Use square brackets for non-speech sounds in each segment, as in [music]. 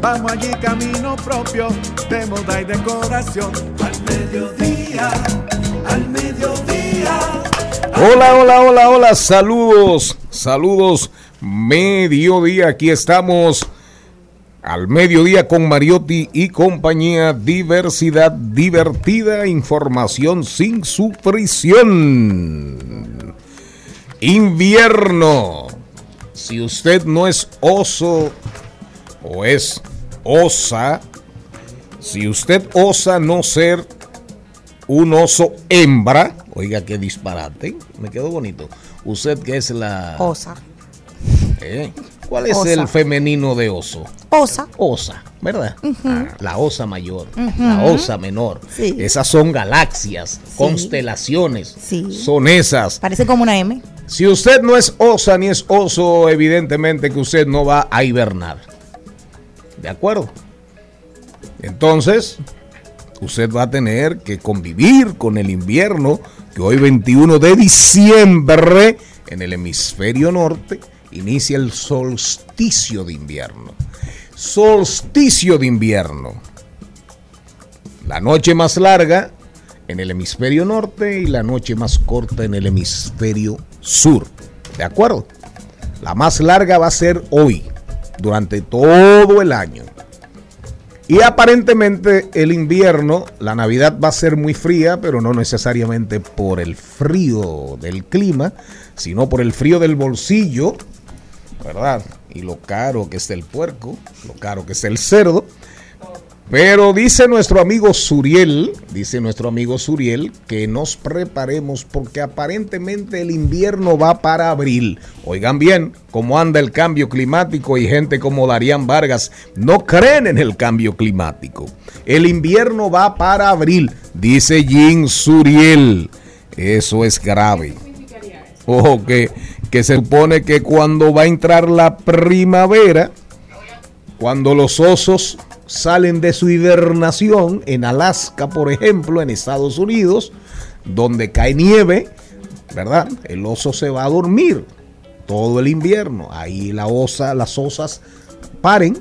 Vamos allí camino propio de moda y decoración. Al mediodía, al mediodía. Hola, hola, hola, hola, saludos, saludos, mediodía, aquí estamos al mediodía con Mariotti y compañía, diversidad divertida, información sin sufrición. Invierno. Si usted no es oso o es osa, si usted osa no ser un oso hembra, oiga qué disparate, me quedó bonito. Usted que es la... Osa. ¿Eh? ¿Cuál es Osa. el femenino de oso? Osa. Osa, ¿verdad? Ah, la osa mayor, la osa menor. Sí. Esas son galaxias, constelaciones. Sí. Son esas. Parece como una M. Si usted no es osa ni es oso, evidentemente que usted no va a hibernar. ¿De acuerdo? Entonces, usted va a tener que convivir con el invierno que hoy 21 de diciembre en el hemisferio norte inicia el solsticio de invierno. Solsticio de invierno. La noche más larga en el hemisferio norte y la noche más corta en el hemisferio sur. ¿De acuerdo? La más larga va a ser hoy, durante todo el año. Y aparentemente el invierno, la Navidad va a ser muy fría, pero no necesariamente por el frío del clima, sino por el frío del bolsillo, ¿verdad? Y lo caro que es el puerco, lo caro que es el cerdo. Pero dice nuestro amigo Suriel, dice nuestro amigo Suriel, que nos preparemos porque aparentemente el invierno va para abril. Oigan bien cómo anda el cambio climático y gente como Darían Vargas no creen en el cambio climático. El invierno va para abril, dice Jim Suriel. Eso es grave. Ojo que, que se supone que cuando va a entrar la primavera, cuando los osos salen de su hibernación en Alaska, por ejemplo, en Estados Unidos, donde cae nieve, ¿verdad? El oso se va a dormir todo el invierno. Ahí la osa, las osas paren,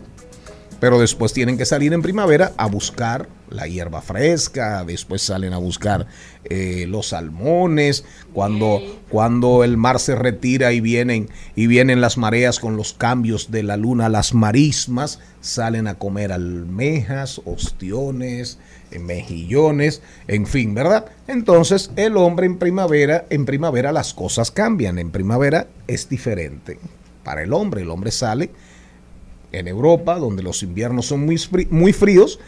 pero después tienen que salir en primavera a buscar la hierba fresca, después salen a buscar eh, los salmones, cuando, cuando el mar se retira y vienen, y vienen las mareas con los cambios de la luna, las marismas, salen a comer almejas, ostiones, eh, mejillones, en fin, ¿verdad? Entonces el hombre en primavera, en primavera las cosas cambian, en primavera es diferente. Para el hombre, el hombre sale en Europa, donde los inviernos son muy, fríos,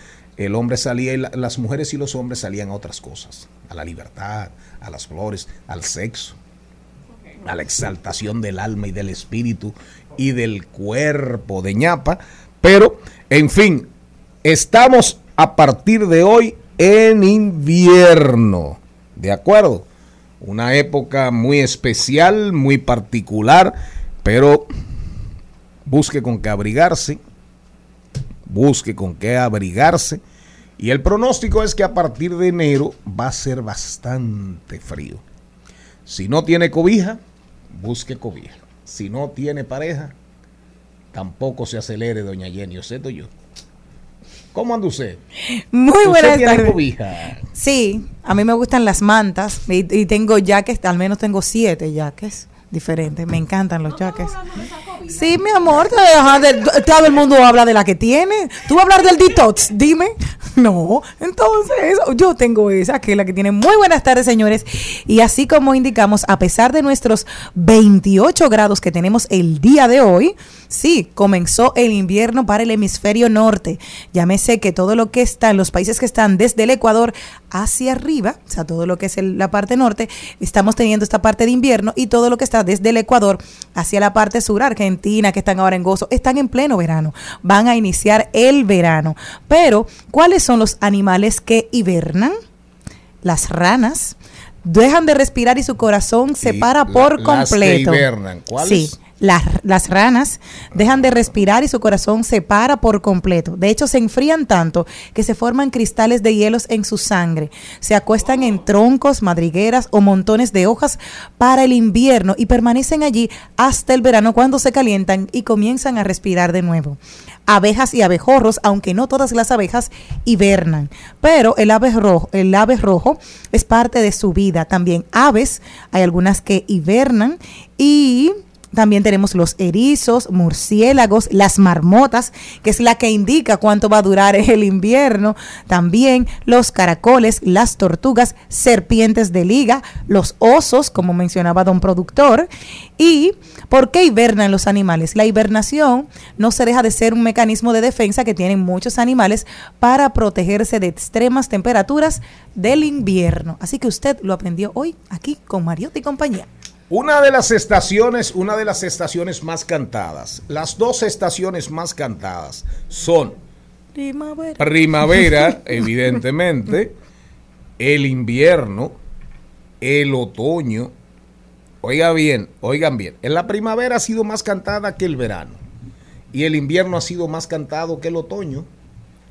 el hombre salía y la- las mujeres y los hombres salían a otras cosas, a la libertad, a las flores, al sexo, a la exaltación del alma y del espíritu y del cuerpo de ñapa. Pero, en fin, estamos a partir de hoy en invierno, ¿de acuerdo? Una época muy especial, muy particular, pero busque con qué abrigarse, busque con qué abrigarse Y el pronóstico es que a partir de enero va a ser bastante frío. Si no tiene cobija, busque cobija. Si no tiene pareja, tampoco se acelere, doña Jenny. ¿Usted yo? ¿Cómo anda usted? Muy buenas tiene tardes. cobija? Sí, a mí me gustan las mantas y, y tengo jaques, al menos tengo siete jaques diferentes. Me encantan los jaques. Sí, mi amor, todo el mundo habla de la que tiene. Tú vas a hablar del detox, dime. [laughs] No, entonces yo tengo esa, que es la que tiene. Muy buenas tardes, señores. Y así como indicamos, a pesar de nuestros 28 grados que tenemos el día de hoy, sí, comenzó el invierno para el hemisferio norte. Llámese que todo lo que está en los países que están desde el Ecuador hacia arriba, o sea, todo lo que es la parte norte, estamos teniendo esta parte de invierno y todo lo que está desde el Ecuador hacia la parte sur, Argentina, que están ahora en gozo, están en pleno verano. Van a iniciar el verano. Pero, ¿cuáles son los animales que hibernan? Las ranas. Dejan de respirar y su corazón se Y para la- por las que completo. hibernan, ¿cuáles? Sí, las, las ranas dejan de respirar y su corazón se para por completo. De hecho, se enfrían tanto que se forman cristales de hielos en su sangre. Se acuestan en troncos, madrigueras o montones de hojas para el invierno y permanecen allí hasta el verano cuando se calientan y comienzan a respirar de nuevo. Abejas y abejorros, aunque no todas las abejas hibernan, pero el el ave rojo es parte de su vida. También aves, hay algunas que hibernan y también tenemos los erizos, murciélagos, las marmotas, que es la que indica cuánto va a durar [laughs] el invierno. También los caracoles, las tortugas, serpientes de liga, los osos, como mencionaba don productor. ¿Y por qué hibernan los animales? La hibernación no se deja de ser un mecanismo de defensa que tienen muchos animales para protegerse de extremas temperaturas del invierno. Así que usted lo aprendió hoy aquí con Mariotti y compañía. Una de las estaciones, una de las estaciones más cantadas, las dos estaciones más cantadas son Primavera. primavera, [laughs] evidentemente, el invierno, el otoño. Oiga bien, oigan bien, en la primavera ha sido más cantada que el verano y el invierno ha sido más cantado que el otoño,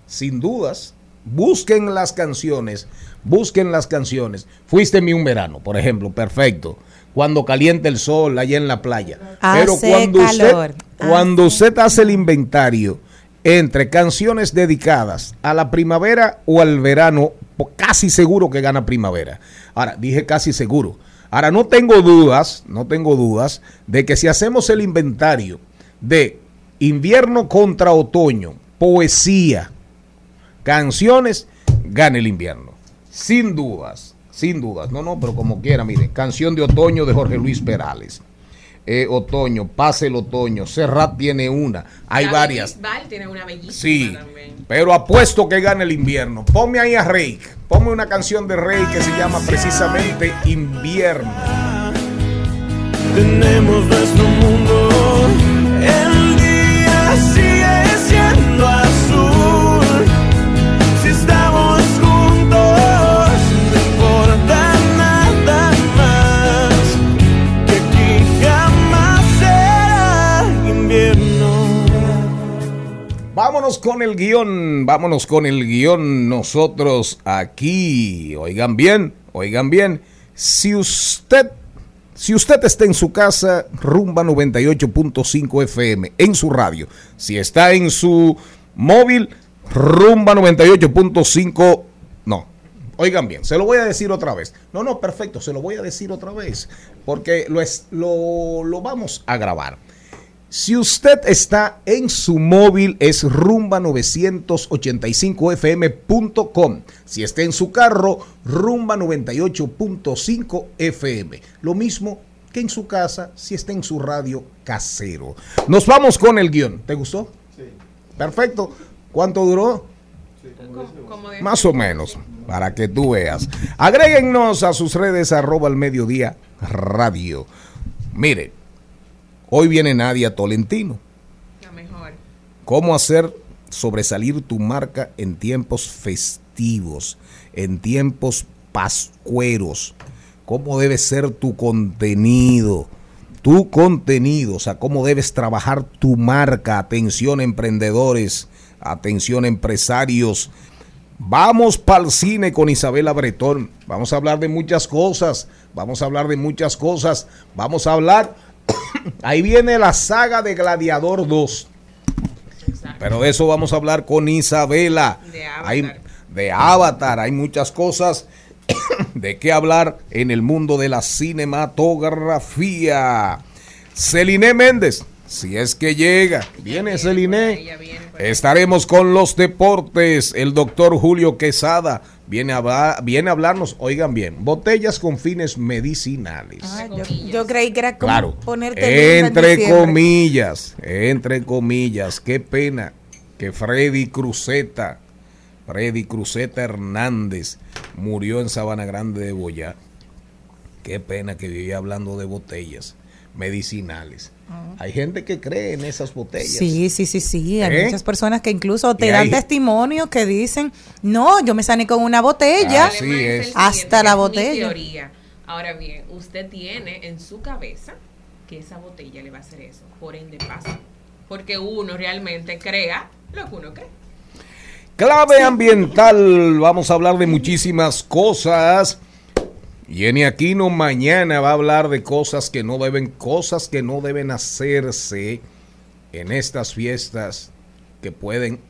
sin dudas. Busquen las canciones, busquen las canciones. Fuiste mi un verano, por ejemplo, perfecto. Cuando calienta el sol allá en la playa. Pero cuando calor, usted, cuando hace usted hace el inventario entre canciones dedicadas a la primavera o al verano, casi seguro que gana primavera. Ahora, dije casi seguro. Ahora, no tengo dudas, no tengo dudas de que si hacemos el inventario de invierno contra otoño, poesía, canciones, gana el invierno. Sin dudas, sin dudas. No, no, pero como quiera, mire, canción de otoño de Jorge Luis Perales. Eh, otoño, pase el otoño, Serrat tiene una, hay La varias. Bisbal tiene una bellísima Sí, también. pero apuesto que gana el invierno. Ponme ahí a Rey, ponme una canción de Rey que se llama precisamente Invierno. Tenemos nuestro mundo. Vámonos con el guion, vámonos con el guion nosotros aquí. Oigan bien, oigan bien. Si usted, si usted está en su casa, rumba 98.5 FM, en su radio. Si está en su móvil, rumba 98.5, no. Oigan bien, se lo voy a decir otra vez. No, no, perfecto, se lo voy a decir otra vez, porque lo, es, lo, lo vamos a grabar. Si usted está en su móvil es rumba985fm.com. Si está en su carro, rumba 98.5 FM. Lo mismo que en su casa si está en su radio casero. Nos vamos con el guion. ¿Te gustó? Sí. Perfecto. ¿Cuánto duró? Como Más o menos, para que tú veas. Agréguennos a sus redes arroba al mediodía radio. Mire, hoy viene Nadia Tolentino. la mejor. ¿Cómo hacer sobresalir tu marca en tiempos festivos, en tiempos pascueros? ¿Cómo debe ser tu contenido? Tu contenido, o sea, cómo debes trabajar tu marca. Atención emprendedores, atención empresarios. Vamos para el cine con Isabela Bretón. Vamos a hablar de muchas cosas. Vamos a hablar de muchas cosas. Vamos a hablar. Ahí viene la saga de Gladiador 2. Pero de eso vamos a hablar con Isabela. De Avatar. Hay, de Avatar. Hay muchas cosas [coughs] de qué hablar en el mundo de la cinematografía. Celine Méndez, si es que llega. Viene Celine. Estaremos con los deportes. El doctor Julio Quesada viene a, hablar- viene a hablarnos, oigan bien, botellas con fines medicinales. Ah, yo, creí que era como Claro, ponerte entre comillas, entre comillas, qué pena que Freddy Cruzeta, Freddy Cruzeta Hernández murió en Sabana Grande de Boyá. Qué pena que vivía hablando de botellas medicinales. Hay gente que cree en esas botellas. Sí, sí, sí, sí. Hay ¿Eh? muchas personas que incluso te dan hay- testimonio que dicen, no, yo me sané con una botella. Así es. Hasta la botella. teoría. Ahora bien, usted tiene en su cabeza que esa botella le va a hacer eso. Por ende pasa. Porque uno realmente crea lo que uno cree. Clave ambiental, vamos a hablar de muchísimas cosas. Jenny Aquino mañana va a hablar de cosas que no deben, cosas que no deben hacerse en estas fiestas que pueden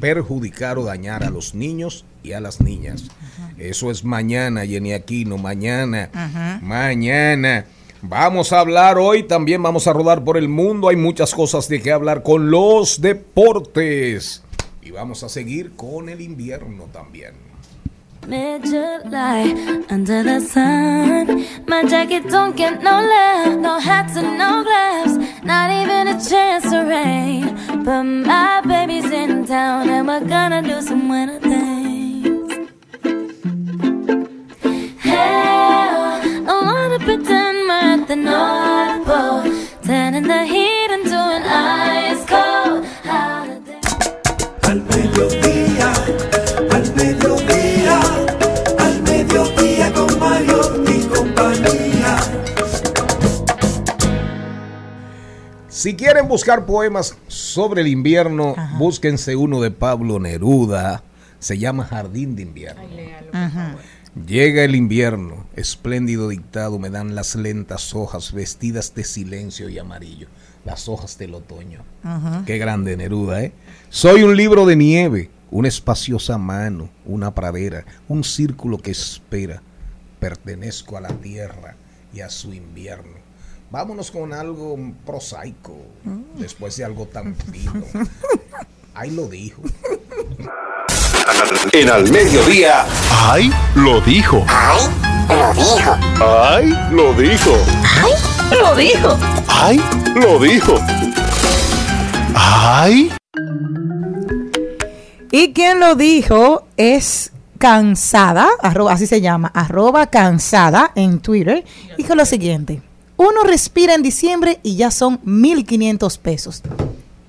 perjudicar o dañar a los niños y a las niñas. Eso es mañana, Jenny Aquino, mañana, mañana. Vamos a hablar hoy, también vamos a rodar por el mundo, hay muchas cosas de qué hablar con los deportes. Y vamos a seguir con el invierno también. Mid-July, under the sun. My jacket don't get no love, no hats and no gloves, not even a chance to rain. But my baby's in town and we're gonna do some winter things. Hell, I wanna pretend we're at the North Pole, turning the heat Si quieren buscar poemas sobre el invierno, búsquense uno de Pablo Neruda. Se llama Jardín de Invierno. Ay, léalo, por favor. Llega el invierno, espléndido dictado me dan las lentas hojas vestidas de silencio y amarillo, las hojas del otoño. Qué grande Neruda, ¿eh? Soy un libro de nieve, una espaciosa mano, una pradera, un círculo que espera. Pertenezco a la tierra y a su invierno. Vámonos con algo prosaico, después de algo tan fino. [laughs] Ahí lo dijo. En al mediodía. ¡Ay! Lo dijo. ¡Ay! Lo dijo. ¡Ay! Lo dijo. ¡Ay! Lo dijo. ¡Ay! Lo dijo. ¡Ay! Y quien lo dijo es cansada, arroba, así se llama, arroba cansada en Twitter. Dijo lo siguiente, uno respira en diciembre y ya son 1.500 pesos.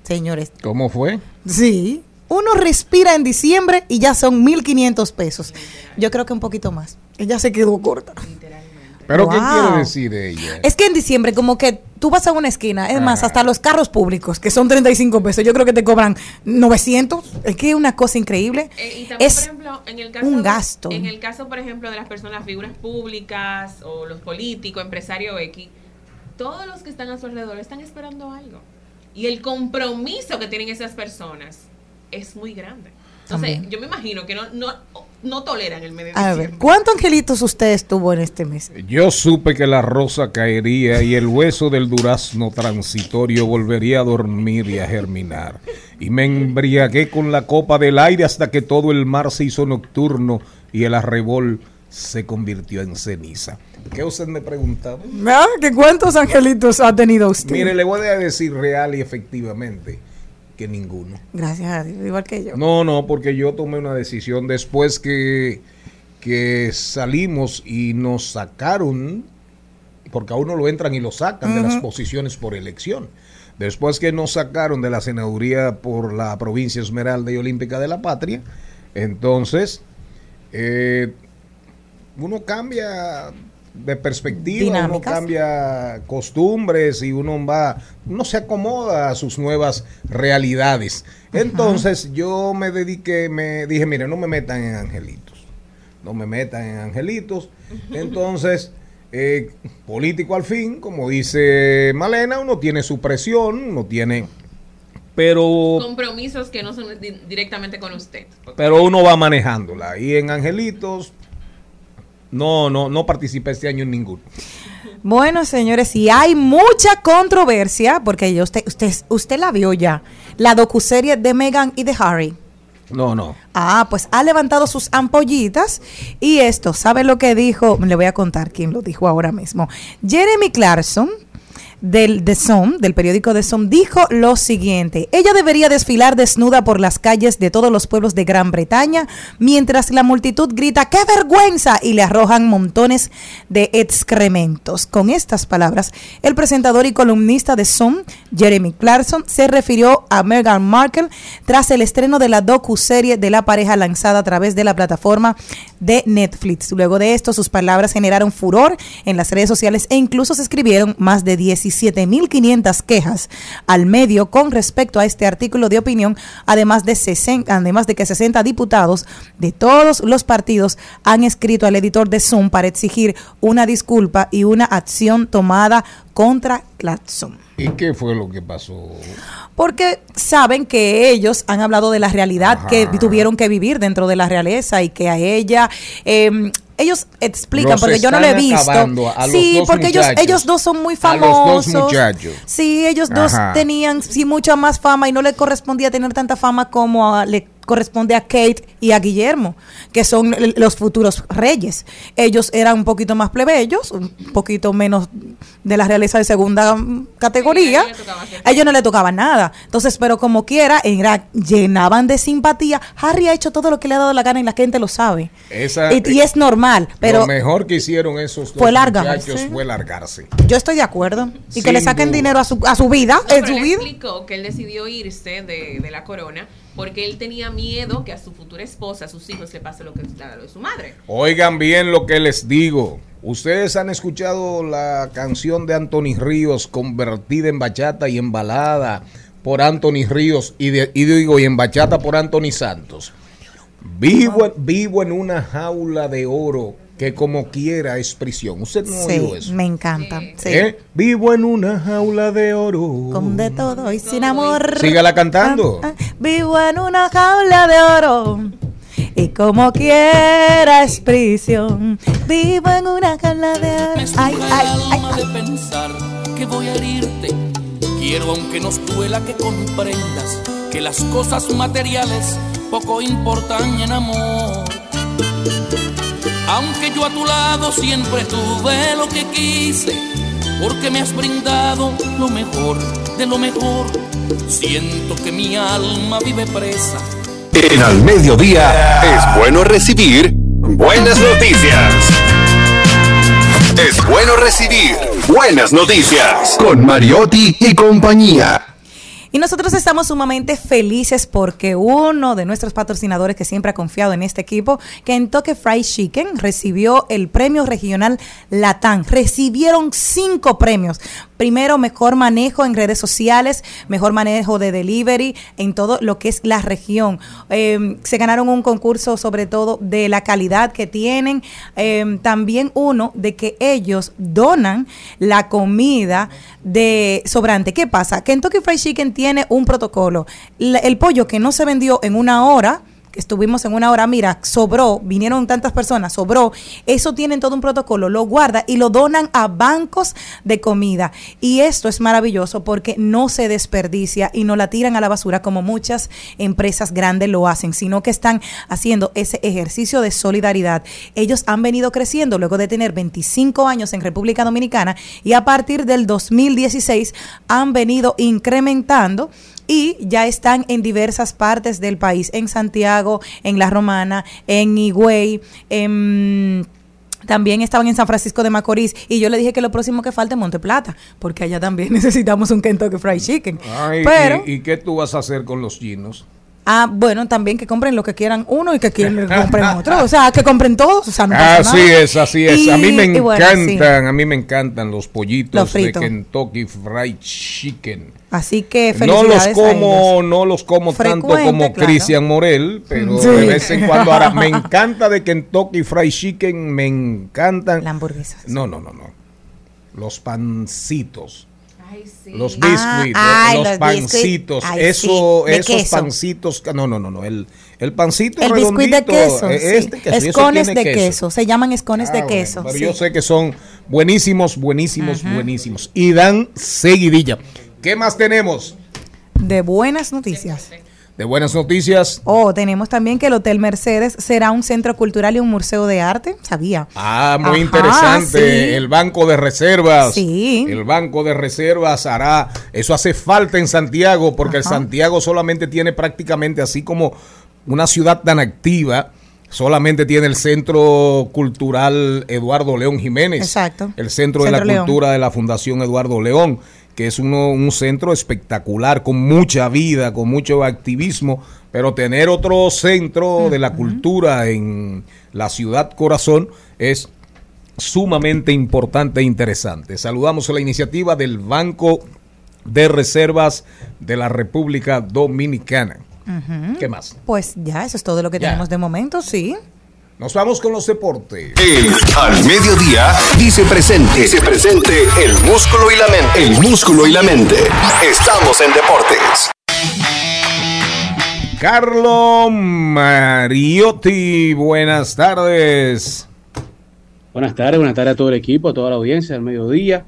Señores, ¿Cómo fue? sí, uno respira en diciembre y ya son 1.500 pesos. Yo creo que un poquito más. Ella se quedó corta. ¿Pero qué quiere decir ella? Es que en diciembre como que tú vas a una esquina, es más, Ajá. hasta los carros públicos, que son 35 pesos, yo creo que te cobran 900. Es que es una cosa increíble. Eh, y también, es por ejemplo, en el caso, un gasto. En el caso, por ejemplo, de las personas, figuras públicas o los políticos, empresarios X, todos los que están a su alrededor están esperando algo. Y el compromiso que tienen esas personas es muy grande. Yo me imagino que no, no, no toleran el medio A ver. ¿cuántos angelitos usted estuvo en este mes? Yo supe que la rosa caería y el hueso del durazno transitorio volvería a dormir y a germinar. Y me embriagué con la copa del aire hasta que todo el mar se hizo nocturno y el arrebol se convirtió en ceniza. ¿Qué usted me preguntaba? Ah, ¿que ¿Cuántos angelitos ha tenido usted? Mire, le voy a decir real y efectivamente que ninguno. Gracias a Dios, igual que yo. No, no, porque yo tomé una decisión después que, que salimos y nos sacaron, porque a uno lo entran y lo sacan de las posiciones por elección. Después que nos sacaron de la senaduría por la provincia Esmeralda y Olímpica de la Patria, entonces eh, uno cambia de perspectiva, uno Dinámicas. cambia costumbres y uno va, uno se acomoda a sus nuevas realidades. Entonces yo me dediqué, me dije, mire, no me metan en angelitos, no me metan en angelitos. [laughs] Entonces, eh, político al fin, como dice Malena, uno tiene su presión, uno tiene, pero Compromisos que no son di- directamente con usted. pero uno va manejándola. Y en Angelitos, no, no, no participé este año en ninguno. Bueno, señores, y hay mucha controversia, porque usted, usted, usted la vio ya, la docuserie de Meghan y de Harry. No, no. Ah, pues ha levantado sus ampollitas y esto, ¿sabe lo que dijo? Le voy a contar quién lo dijo ahora mismo. Jeremy Clarkson del The Sun, del periódico The Sun, dijo lo siguiente: ella debería desfilar desnuda por las calles de todos los pueblos de Gran Bretaña, mientras la multitud grita ¡qué vergüenza! y le arrojan montones de excrementos. Con estas palabras, el presentador y columnista de Sun, Jeremy Clarkson, se refirió a Meghan Markle tras el estreno de la docu-serie de la pareja lanzada a través de la plataforma de Netflix. Luego de esto, sus palabras generaron furor en las redes sociales e incluso se escribieron más de 17.500 quejas al medio con respecto a este artículo de opinión, además de, 60, además de que 60 diputados de todos los partidos han escrito al editor de Zoom para exigir una disculpa y una acción tomada contra Clarkson ¿Y qué fue lo que pasó? porque saben que ellos han hablado de la realidad que tuvieron que vivir dentro de la realeza y que a ella eh, ellos explican Los porque yo no lo he visto. acabando a los sí dos porque ellos ellos dos son muy A los dos famosos. muchachos. sí ellos dos tenían sí mucha más fama y no le correspondía tener tanta fama como a- le corresponde a Kate y a Guillermo, que son los futuros reyes. Ellos eran un poquito más plebeyos, un poquito menos de la realeza de segunda categoría. Sí, a ellos no le tocaba nada. Entonces, pero como quiera, era, llenaban de simpatía. Harry ha hecho todo lo que le ha dado la gana y la gente lo sabe. Esa- y, y es normal, pero lo mejor que hicieron esos dos Fue largarse. muchachos fue largarse. yo estoy de acuerdo. Y que le saquen duda. dinero a su, a su vida, No, en pero su él vida. explicó que él decidió irse de, de la corona porque él tenía miedo que a su futura esposa, a sus hijos, le pase lo que a lo de su madre. Oigan bien lo que les digo. Ustedes han escuchado la canción de Anthony Ríos convertida en bachata y en balada por Anthony Ríos y, de- y digo y en bachata por Anthony Santos. Vivo, vivo en una jaula de oro que como quiera es prisión. ¿Usted no Sí, oyó eso? me encanta. Sí. ¿Eh? Vivo en una jaula de oro. Con de todo y sin amor. Sígala cantando. Ah, ah, Vivo en una jaula de oro. Y como quiera es prisión. Vivo en una jaula de oro. Me Ay, ay, el ay. alma de pensar que voy a herirte. Quiero, aunque nos duela, que comprendas que las cosas materiales poco importan en amor. Aunque yo a tu lado siempre tuve lo que quise, porque me has brindado lo mejor de lo mejor. Siento que mi alma vive presa En al mediodía es bueno recibir buenas noticias. Es bueno recibir buenas noticias con Mariotti y compañía. Y nosotros estamos sumamente felices porque uno de nuestros patrocinadores que siempre ha confiado en este equipo, Kentucky Fried Chicken, recibió el premio regional Latán. Recibieron cinco premios. Primero, mejor manejo en redes sociales, mejor manejo de delivery en todo lo que es la región. Eh, se ganaron un concurso sobre todo de la calidad que tienen. Eh, también uno de que ellos donan la comida de sobrante. ¿Qué pasa? Kentucky Fried Chicken tiene un protocolo. El pollo que no se vendió en una hora estuvimos en una hora, mira, sobró, vinieron tantas personas, sobró, eso tienen todo un protocolo, lo guarda y lo donan a bancos de comida. Y esto es maravilloso porque no se desperdicia y no la tiran a la basura como muchas empresas grandes lo hacen, sino que están haciendo ese ejercicio de solidaridad. Ellos han venido creciendo luego de tener 25 años en República Dominicana y a partir del 2016 han venido incrementando y ya están en diversas partes del país, en Santiago, en La Romana, en Higüey, en... También estaban en San Francisco de Macorís y yo le dije que lo próximo que falta es Monte Plata, porque allá también [laughs] necesitamos un Kentucky Fried Chicken. Ay, Pero, ¿y, y qué tú vas a hacer con los chinos? Ah, bueno, también que compren lo que quieran uno y que quieran compren [laughs] otro. O sea, que compren todos. O sea, no pasa Así es, así es. a mí me bueno, encantan, a mí me encantan los pollitos Los de. Kentucky Fried Chicken. Así que No los a como, ellos. no los como tanto como claro. Cristian Morel, pero Sí. de vez en cuando ahora me [laughs] encanta de Kentucky Fried Chicken, me encantan. La hamburguesa. No, no, no, no. Los pancitos. Ay, sí. Los Ah, biscuits, ay, los, pancitos. Ay, eso, sí, esos queso. pancitos, no, no, no, no, el, el pancito El biscuit de redondito, queso. eh, sí. este queso, eso Escones de queso. Se llaman escones Ah, de bueno, queso. pero sí. yo sé que son buenísimos, buenísimos, buenísimos. Y dan seguidilla. ¿Qué más tenemos? De buenas noticias. De buenas noticias. Oh, tenemos también que el Hotel Mercedes será un centro cultural y un museo de arte. Sabía. Ah, muy Ajá, interesante. sí. El Banco de Reservas. Sí. El Banco de Reservas hará. Eso hace falta en Santiago, porque el. Santiago solamente tiene prácticamente así como una ciudad tan activa. Solamente tiene el Centro Cultural Eduardo León Jiménez. Exacto. El Centro, de la León. Cultura de la Fundación Eduardo León, que es uno, un centro espectacular, con mucha vida, con mucho activismo. Pero tener otro centro de la cultura en la ciudad corazón es sumamente importante e interesante. Saludamos a la iniciativa del Banco de Reservas de la República Dominicana. ¿Qué más? Pues ya, eso es todo lo que Ya. tenemos de momento, sí. Nos vamos con los deportes. El al mediodía dice presente. Dice presente el músculo y la mente. El músculo y la mente. Estamos en deportes. Carlo Mariotti, buenas tardes. Buenas tardes, buenas tardes a todo el equipo, a toda la audiencia del mediodía.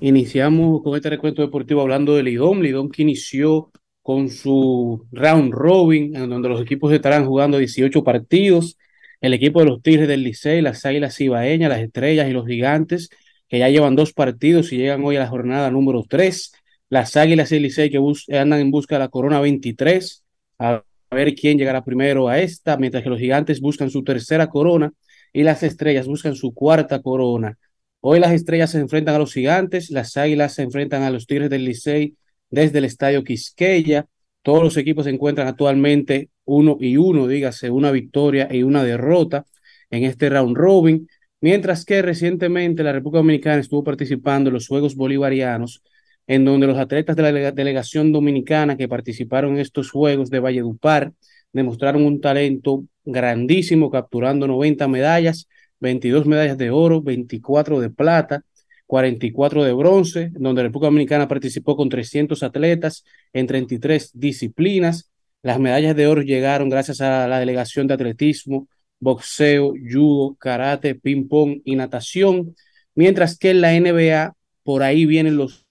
Iniciamos con este recuento deportivo hablando de Lidón. Lidón que inició con su round robin, en donde los equipos estarán jugando 18 partidos. El equipo de los Tigres del Licey, las Águilas Ibaeñas, las Estrellas y los Gigantes, que ya llevan dos partidos y llegan hoy a la jornada número 3. Las Águilas y el Licey que andan en busca de la corona 23, a ver quién llegará primero a esta, mientras que los Gigantes buscan su tercera corona y las estrellas buscan su cuarta corona. Hoy las estrellas se enfrentan a los gigantes, las águilas se enfrentan a los Tigres del Licey desde el estadio Quisqueya. Todos los equipos se encuentran actualmente uno y uno, dígase, una victoria y una derrota en este round robin, mientras que recientemente la República Dominicana estuvo participando en los Juegos Bolivarianos, en donde los atletas de la delega- delegación dominicana que participaron en estos Juegos de Valledupar demostraron un talento grandísimo, capturando 90 medallas, 22 medallas de oro, 24 de plata, 44 de bronce, donde la República Dominicana participó con 300 atletas en 33 disciplinas. Las medallas de oro llegaron gracias a la delegación de atletismo, boxeo, judo, karate, ping-pong y natación, mientras que en la NBA, por ahí vienen los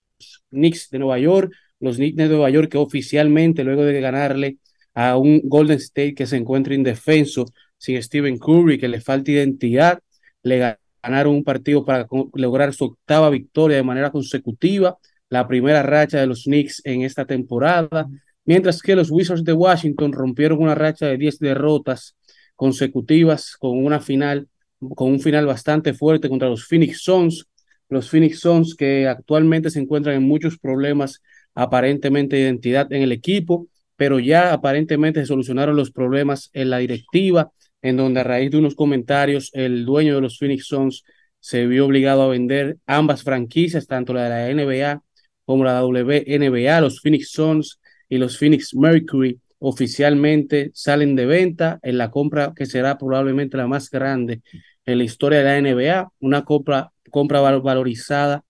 Knicks de Nueva York, los Knicks de Nueva York que oficialmente, luego de ganarle a un Golden State que se encuentra indefenso, sin Stephen Curry, que le falta identidad, le ganaron un partido para lograr su octava victoria de manera consecutiva, la primera racha de los Knicks en esta temporada, mientras que los Wizards de Washington rompieron una racha de 10 derrotas consecutivas con una final, con un final bastante fuerte contra los Phoenix Suns, los Phoenix Suns que actualmente se encuentran en muchos problemas aparentemente de identidad en el equipo, pero ya aparentemente se solucionaron los problemas en la directiva, en donde a raíz de unos comentarios el dueño de los Phoenix Suns se vio obligado a vender ambas franquicias, tanto la de la NBA como la WNBA, los Phoenix Suns y los Phoenix Mercury oficialmente salen de venta en la compra que será probablemente la más grande en la historia de la NBA, una compra, compra val- valorizada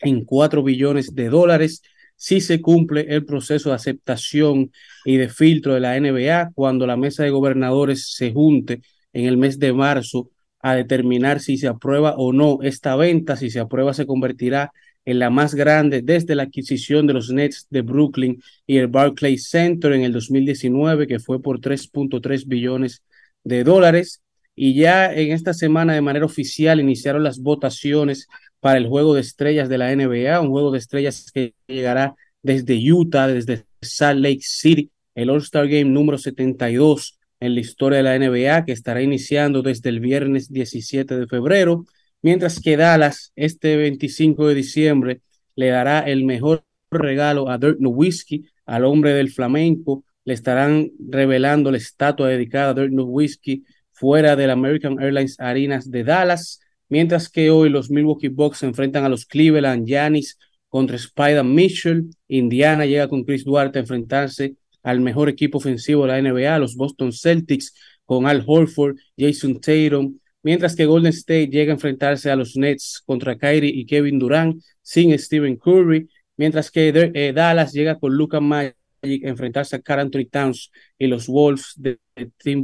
en 4 billones de dólares si se cumple el proceso de aceptación y de filtro de la NBA cuando la mesa de gobernadores se junte en el mes de marzo a determinar si se aprueba o no esta venta. Si se aprueba, se convertirá en la más grande desde la adquisición de los Nets de Brooklyn y el Barclays Center en el 2019, que fue por 3.3 billones de dólares. Y ya en esta semana, de manera oficial, iniciaron las votaciones para el juego de estrellas de la NBA, un juego de estrellas que llegará desde Utah, desde Salt Lake City, el All-Star Game número 72 en la historia de la NBA, que estará iniciando desde el viernes 17 de febrero, mientras que Dallas este 25 de diciembre le dará el mejor regalo a Dirk Nowitzki, al hombre del flamenco, le estarán revelando la estatua dedicada a Dirk Nowitzki fuera del American Airlines Arenas de Dallas, mientras que hoy los Milwaukee Bucks enfrentan a los Cleveland Giannis contra Spider Mitchell, Indiana llega con Chris Duarte a enfrentarse al mejor equipo ofensivo de la NBA, los Boston Celtics con Al Horford, Jason Tatum, mientras que Golden State llega a enfrentarse a los Nets contra Kyrie y Kevin Durant sin Stephen Curry, mientras que eh, Dallas llega con Luka Magic a enfrentarse a Carl Anthony Towns y los Wolves de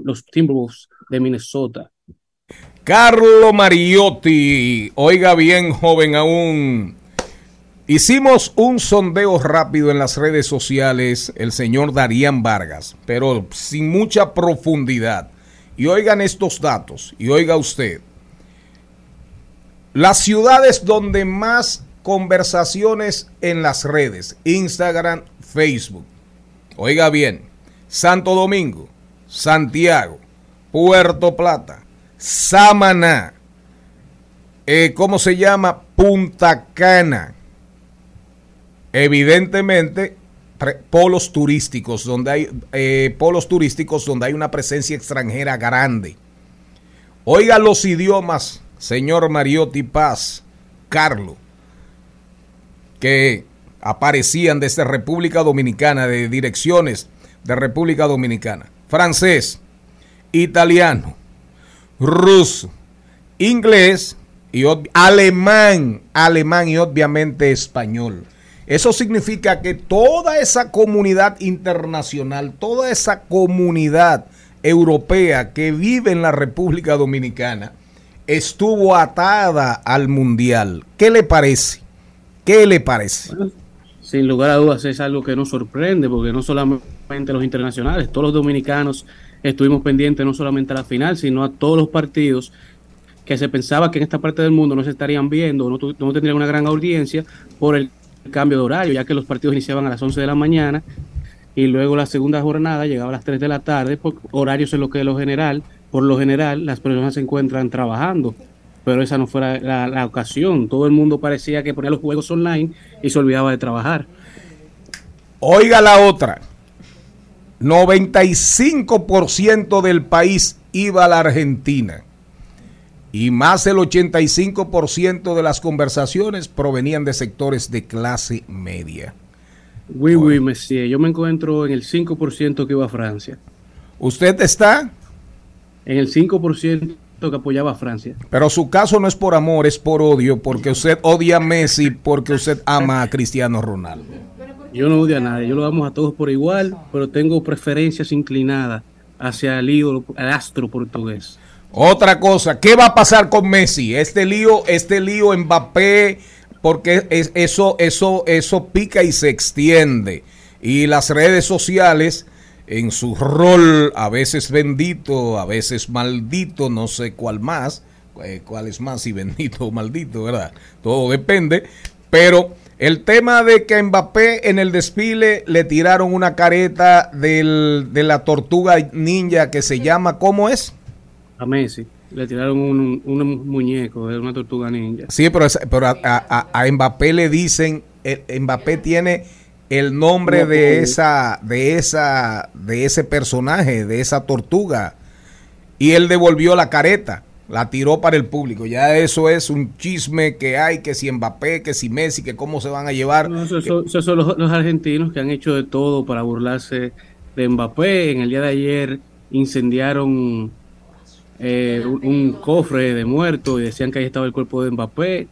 los Timberwolves de Minnesota. Carlo Mariotti, oiga bien, joven aún. Hicimos un sondeo rápido en las redes sociales, el señor Darían Vargas, pero sin mucha profundidad. Y oigan estos datos, y oiga usted. Las ciudades donde más conversaciones en las redes, Instagram, Facebook. Oiga bien, Santo Domingo, Santiago, Puerto Plata, Samaná, eh, ¿cómo se llama? Punta Cana. Evidentemente, polos turísticos, donde hay eh, polos turísticos donde hay una presencia extranjera grande. Oiga los idiomas, señor Mariotti Paz, Carlos, que aparecían desde República Dominicana, de direcciones de República Dominicana. Francés, italiano, ruso, inglés y alemán, alemán y obviamente español. Eso significa que toda esa comunidad internacional, toda esa comunidad europea que vive en la República Dominicana, estuvo atada al mundial. ¿Qué le parece? ¿Qué le parece? sin lugar a dudas es algo que nos sorprende, porque no solamente los internacionales, todos los dominicanos estuvimos pendientes no solamente a la final, sino a todos los partidos que se pensaba que en esta parte del mundo no se estarían viendo, no, no tendrían una gran audiencia por el cambio de horario, ya que los partidos iniciaban a las 11 de la mañana y luego la segunda jornada llegaba a las 3 de la tarde, por horarios en lo que lo general, por lo general las personas se encuentran trabajando pero esa no fue la, la, ocasión. Todo el mundo parecía que ponía los juegos online y se olvidaba de trabajar. Oiga la otra. 95% del país iba a la Argentina y más del 85% de las conversaciones provenían de sectores de clase media. Oui, oui, monsieur. Yo me encuentro en el 5% que iba a Francia. ¿Usted está? En el 5% que apoyaba a Francia. Pero su caso no es por amor, es por odio, porque usted odia a Messi, porque usted ama a Cristiano Ronaldo. Yo no odio a nadie, yo lo amo a todos por igual, pero tengo preferencias inclinadas hacia el ídolo, el astro portugués. Otra cosa, ¿qué va a pasar con Messi? Este lío, este lío Mbappé, porque es, eso, eso, eso pica y se extiende. Y las redes sociales en su rol, a veces bendito, a veces maldito, no sé cuál más, eh, cuál es más, si bendito o maldito, ¿verdad? Todo depende, pero el tema de que a Mbappé en el desfile le tiraron una careta del, de la tortuga ninja que se llama, ¿cómo es? A Messi. Le tiraron un, un muñeco de una tortuga ninja. Sí, pero, pero a, a, a Mbappé le dicen, Mbappé tiene el nombre de esa, de esa, de ese personaje, de esa tortuga. Y él devolvió la careta, la tiró para el público. Ya eso es un chisme que hay, que si Mbappé, que si Messi, que cómo se van a llevar. esos son los, argentinos que han hecho de todo para burlarse de Mbappé. En el día de ayer incendiaron eh, un, cofre de muertos y decían que ahí estaba el cuerpo de Mbappé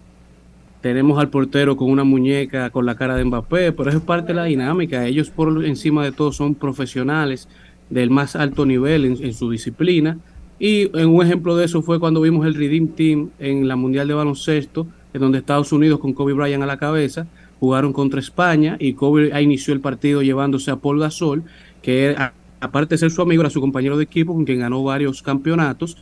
tenemos al portero con una muñeca con la cara de Mbappé, pero eso es parte de la dinámica. Ellos por encima de todo son profesionales del más alto nivel en, su disciplina. Y en un ejemplo de eso fue cuando vimos el Redeem Team en la Mundial de Baloncesto, en donde Estados Unidos con Kobe Bryant a la cabeza jugaron contra España y Kobe inició el partido llevándose a Paul Gasol, que aparte de ser su amigo era su compañero de equipo con quien ganó varios campeonatos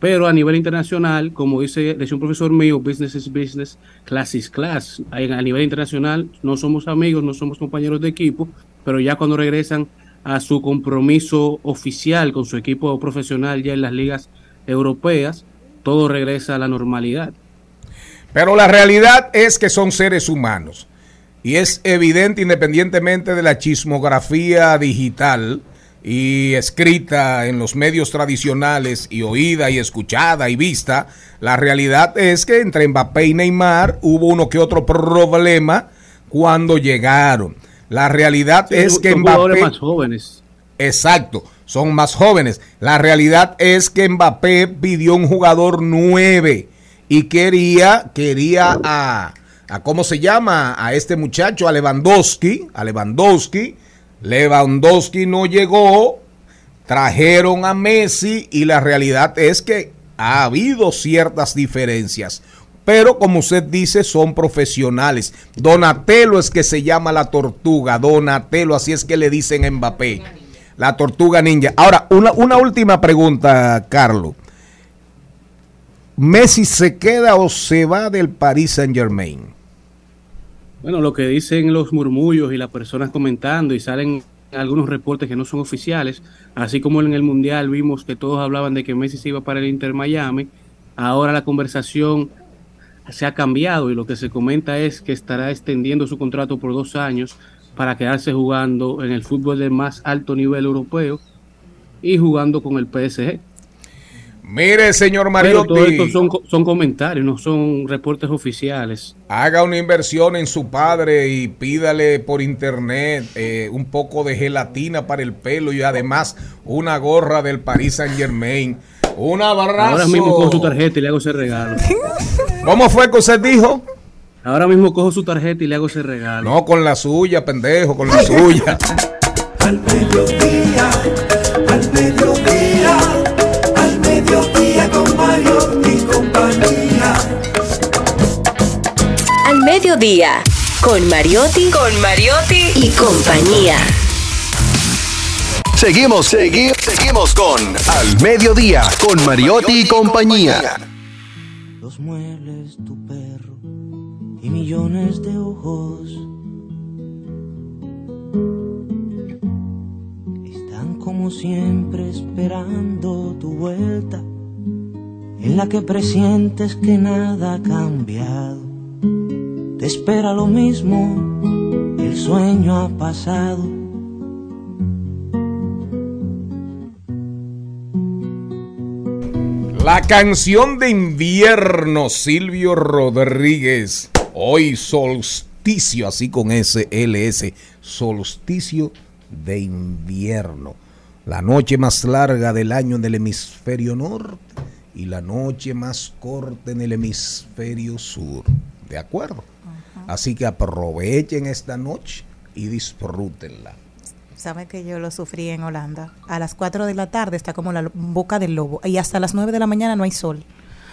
pero a nivel internacional, como dice, decía un profesor mío, business is business, class is class. A nivel internacional no somos amigos, no somos compañeros de equipo, pero ya cuando regresan a su compromiso oficial con su equipo profesional ya en las ligas europeas, todo regresa a la normalidad. Pero la realidad es que son seres humanos. Y es evidente, independientemente de la chismografía digital, y escrita en los medios tradicionales y oída y escuchada y vista, la realidad es que entre Mbappé y Neymar hubo uno que otro problema cuando llegaron. La realidad es que Son jugadores Mbappé más jóvenes. Exacto, son más jóvenes. La realidad es que Mbappé pidió un jugador nueve y quería, quería a, a ¿cómo se llama? A este muchacho, a Lewandowski, a Lewandowski. Lewandowski no llegó, trajeron a Messi y la realidad es que ha habido ciertas diferencias. Pero como usted dice, son profesionales. Donatello es que se llama la tortuga. Donatello, así es que le dicen Mbappé. La tortuga ninja. Ahora, una, una última pregunta, Carlos. ¿Messi se queda o se va del Paris Saint Germain? Bueno, lo que dicen los murmullos y las personas comentando y salen algunos reportes que no son oficiales, así como en el Mundial vimos que todos hablaban de que Messi se iba para el Inter Miami, ahora la conversación se ha cambiado y lo que se comenta es que estará extendiendo su contrato por dos años para quedarse jugando en el fútbol de más alto nivel europeo y jugando con el PSG. Mire, señor Pero todo Mariotti, esto son, co- son comentarios, no son reportes oficiales. haga una inversión en su padre y pídale por internet eh, un poco de gelatina para el pelo y además una gorra del Paris Saint Germain. Un abrazo. Ahora mismo cojo su tarjeta y le hago ese regalo. [laughs] ¿Cómo fue que usted dijo? Ahora mismo cojo su tarjeta y le hago ese regalo. No, con la suya, pendejo, con la suya. Al mediodía, al mediodía, al mediodía con Mario y compañía. Al mediodía, con Mariotti, con Mariotti y compañía. Seguimos, seguimos, seguimos con Al Mediodía, con Mariotti y compañía. Los muebles, millones de ojos están como siempre esperando tu vuelta, en la que presientes que nada ha cambiado. Te espera lo mismo, el sueño ha pasado. La canción de invierno, Silvio Rodríguez. Hoy solsticio, así con SLS. Solsticio de invierno. La noche más larga del año en el hemisferio norte y la noche más corta en el hemisferio sur. ¿De acuerdo? Así que aprovechen esta noche y disfrútenla. Sabe que yo lo sufrí en Holanda. A las 4 de la tarde está como la boca del lobo. Y hasta las 9 de la mañana no hay sol.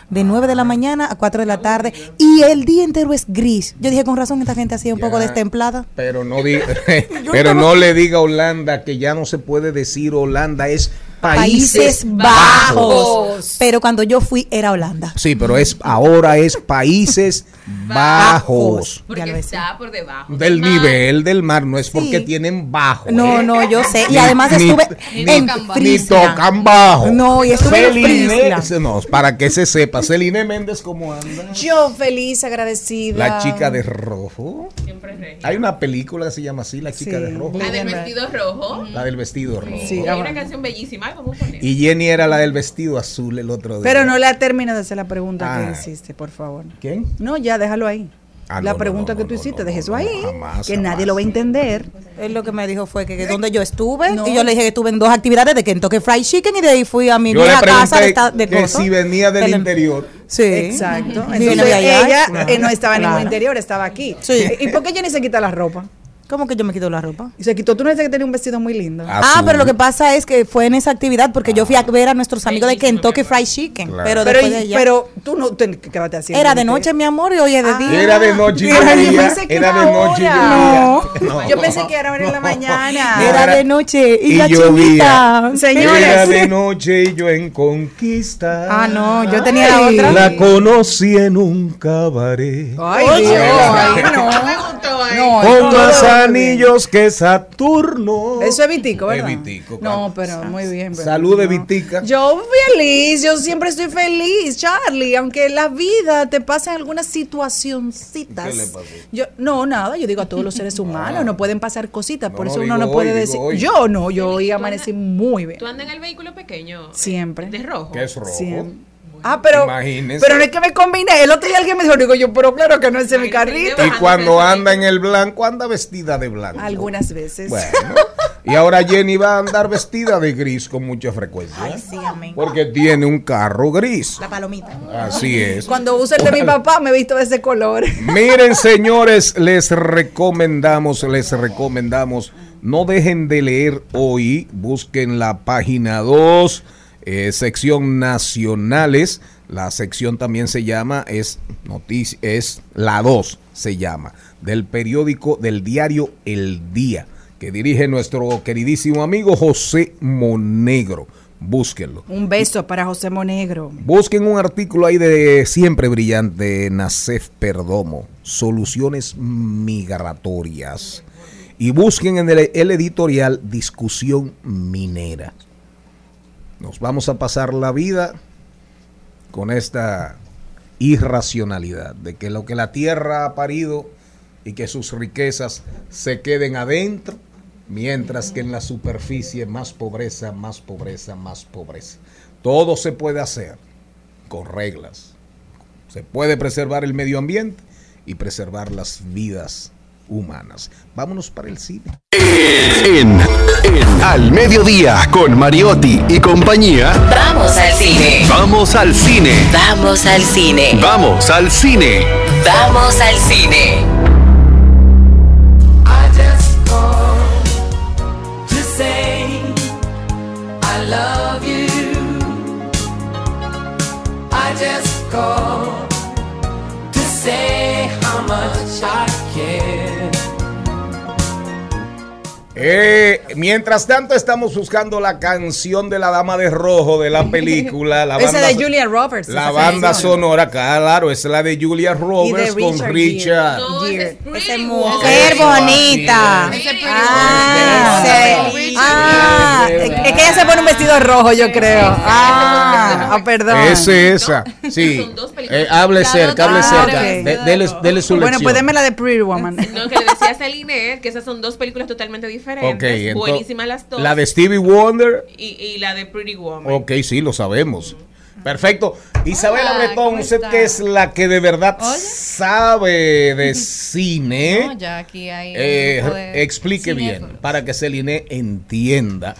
De 9 de la mañana a 4 de la tarde. Y el día entero es gris. Yo dije, con razón, esta gente así un poco destemplada. Pero no [laughs] [laughs] pero no le diga a Holanda que ya no se puede decir Holanda, es Países, Países Bajos. Bajos. Pero cuando yo fui era Holanda. Sí, pero es ahora es Países [laughs] Bajos. Porque Ya lo está por debajo Del mar. nivel del mar, no es porque Sí. tienen bajo. No, ¿eh? no, yo sé. Y además ni- estuve ni en. Ni tocan bajo. No, y estuve en Celine- Friesland. no, para que se sepa, Celine Méndez, ¿cómo anda? Yo feliz, agradecida. La chica de rojo. Siempre regia. Hay una película que se llama así, La chica Sí. de rojo. La del vestido rojo. La del vestido rojo. Sí, Hay una canción bellísima. Y Jenny era la del vestido azul el otro día. Pero no le termina de hacer la pregunta Ah. que hiciste, por favor. ¿Quién? No, ya déjalo ahí. Ah, la no, pregunta no, que no, tú no, hiciste, no, deje no, eso no, ahí. jamás, que jamás. nadie lo va a entender. Él lo que me dijo fue que, que donde yo estuve, No. y yo le dije que estuve en dos actividades de Kentucky Fried Chicken y de ahí fui a mi Yo vieja casa de, de que si venía del interior. Sí. Exacto. Entonces de ella eh, no estaba en ningún interior, estaba aquí. Sí. ¿Y por qué Jenny se quita la ropa? ¿Cómo que yo me quito la ropa? Y se quitó, tú no dices que tenía un vestido muy lindo. Ah, Azul. pero lo que pasa es que fue en esa actividad porque yo fui a ver a nuestros amigos de Kentucky. Fried Chicken. Claro. Pero pero, después de allá. pero tú no te quedaste haciendo. era de noche, mi amor, y hoy es de Ah. día. Era de noche y Era- de yo día. pensé que Era era de noche y de día. Yo pensé que era en la [laughs] mañana. Era Era- de noche y, y la chinita. Señores. Era de noche y yo en conquista. Ah, no, yo tenía la Ay. otra. La conocí en un cabaret. Ay, Ay, Dios. ay, Ay, [laughs] no. No me gustó ahí. No, Anillos que Saturno. Eso es Vitico, ¿verdad? Es Vitico, No, pero muy bien. pero Salud de no. Vitica. Yo feliz, yo siempre estoy feliz, Charlie, aunque en la vida te pasen algunas situacioncitas. ¿Qué le pasó? Yo, no, nada, yo digo a todos los seres [laughs] humanos, no pueden pasar cositas, por eso no, uno no puede hoy, decir. Yo no, yo hoy amanecí muy bien. ¿Tú andas en el vehículo pequeño? Siempre. ¿De rojo? Que es rojo. Siempre. Ah, pero, Imagínense. pero no es que me combiné. El otro día alguien me dijo, digo yo, pero claro que no es mi carrito. Y cuando anda en el blanco, anda vestida de blanco. Algunas veces. Bueno. [laughs] Y ahora Jenny va a andar vestida de gris con mucha frecuencia. Ay, sí, amén. Porque tiene un carro gris. La palomita. Así es. Cuando uso el de mi papá me he visto de ese color. [laughs] Miren, señores, les recomendamos, les recomendamos, no dejen de leer hoy, busquen la página 2, eh, sección nacionales, la sección también se llama, es noticia, es la 2, se llama, del periódico del diario El Día, que dirige nuestro queridísimo amigo José Monegro. Búsquenlo. Un beso para José Monegro. Busquen un artículo ahí de siempre brillante, Nacef Perdomo, soluciones migratorias. Y busquen en el, el editorial Discusión Minera. Nos vamos a pasar la vida con esta irracionalidad de que lo que la tierra ha parido y que sus riquezas se queden adentro, mientras que en la superficie más pobreza, más pobreza, más pobreza. Todo se puede hacer con reglas. Se puede preservar el medio ambiente y preservar las vidas humanas. Vámonos para el cine. En, en Al Mediodía con Mariotti y compañía. Vamos al cine. Vamos al cine. Vamos al cine. Vamos al cine. Vamos al cine. Eh, mientras tanto estamos buscando la canción de la Dama de Rojo de la película. La [laughs] Esa banda, de Julia Roberts. La esa banda canción. sonora, claro, es la de Julia Roberts con Richard Richard. No, ese Gere. es Esa mujer bonita. es Ah, Ah, Gere. es es que ella se pone un vestido rojo, yo creo. Ah, ah, perdón. Ese, esa. Sí. Son dos películas. Eh, hable cerca, hable cerca. Dele, dele su Bueno, lección. pues déme la de Pretty Woman. No, que a Celine que esas son dos películas totalmente diferentes. Buenísimas las dos. La de Stevie Wonder. y, y la de Pretty Woman. Ok, sí, lo sabemos. Perfecto. Isabela Bretón, ¿cómo usted que es la que de verdad Oye. sabe de [laughs] cine. No, ya aquí hay un Eh, explique bien para que Celine entienda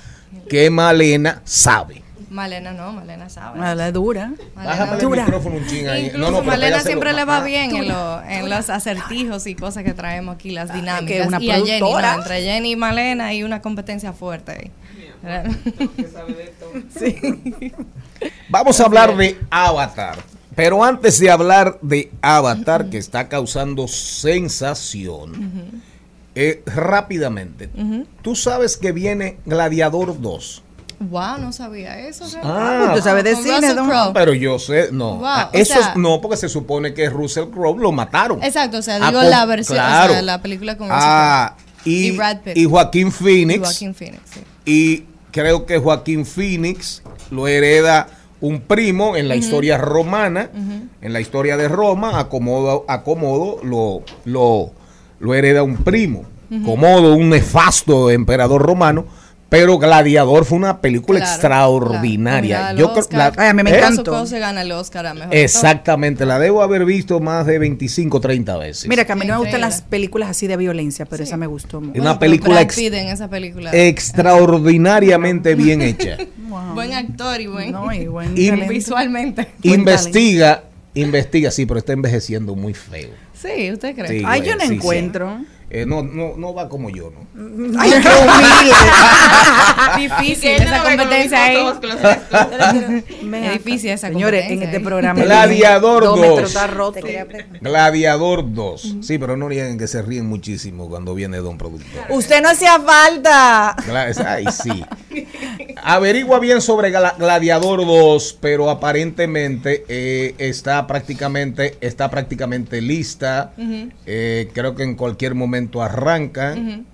que Malena sabe. Malena no, Malena sabe. Ah, La dura. Malena- el Dura. micrófono un ching ahí. Incluso Malena siempre le va Ajá. bien en, lo- en los acertijos y cosas que traemos aquí, las dinámicas. una y a Jenny, no, productora. entre Jenny y Malena hay una competencia fuerte ahí. Vamos a hablar de Avatar. Pero antes de hablar de Avatar, que está causando sensación, eh, rápidamente, tú sabes que viene Gladiador 2. Wow, no sabía eso. Ah, Tú sabes de cine. Pero yo sé, no. Wow, Ah, o eso sea- es- no, porque se supone que Russell Crowe lo mataron. Exacto, o sea, Ah, digo con- la versión, o sea, la película con Russell Ah, y, Y Brad Pitt. y Joaquín Phoenix. y Joaquin Phoenix. sí. Y creo que Joaquín Phoenix lo hereda un primo en la historia romana, en la historia de Roma, acomodo, acomodo lo, lo, lo hereda un primo. Comodo, un nefasto emperador romano, pero Gladiador fue una película Claro, extraordinaria. claro. Yo creo-. Ay, a mí me ¿Eh? encanta. Russell Crowe se gana el Oscar a mejor. Exactamente, la debo haber visto más de 25, 30 veces. Mira, que a mí no me gustan las películas así de violencia, pero esa me gustó mucho. Una Bueno, película Brad ex- Pitt en esa película. extraordinariamente bien hecha. [laughs] Buen actor y buen No, y buen Y- talento. visualmente. investiga, investiga, sí, pero está envejeciendo muy feo. Sí, ¿usted cree? Sí. Ay, güey, yo no sí, sí. encuentro. Eh, no, no, no va como yo, ¿no? [laughs] Ay, qué humilde. [laughs] difícil esa competencia ahí. [laughs] Es difícil esa Señores, en este programa. Gladiador el odómetro 2. está roto. Gladiador 2. Sí, pero no nieguen que se ríen muchísimo cuando viene Don Productor. Usted no hacía falta. Ay, sí. Averigua bien sobre Gla- Gladiador 2, pero aparentemente eh, está prácticamente está prácticamente lista. Eh, creo que en cualquier momento arrancan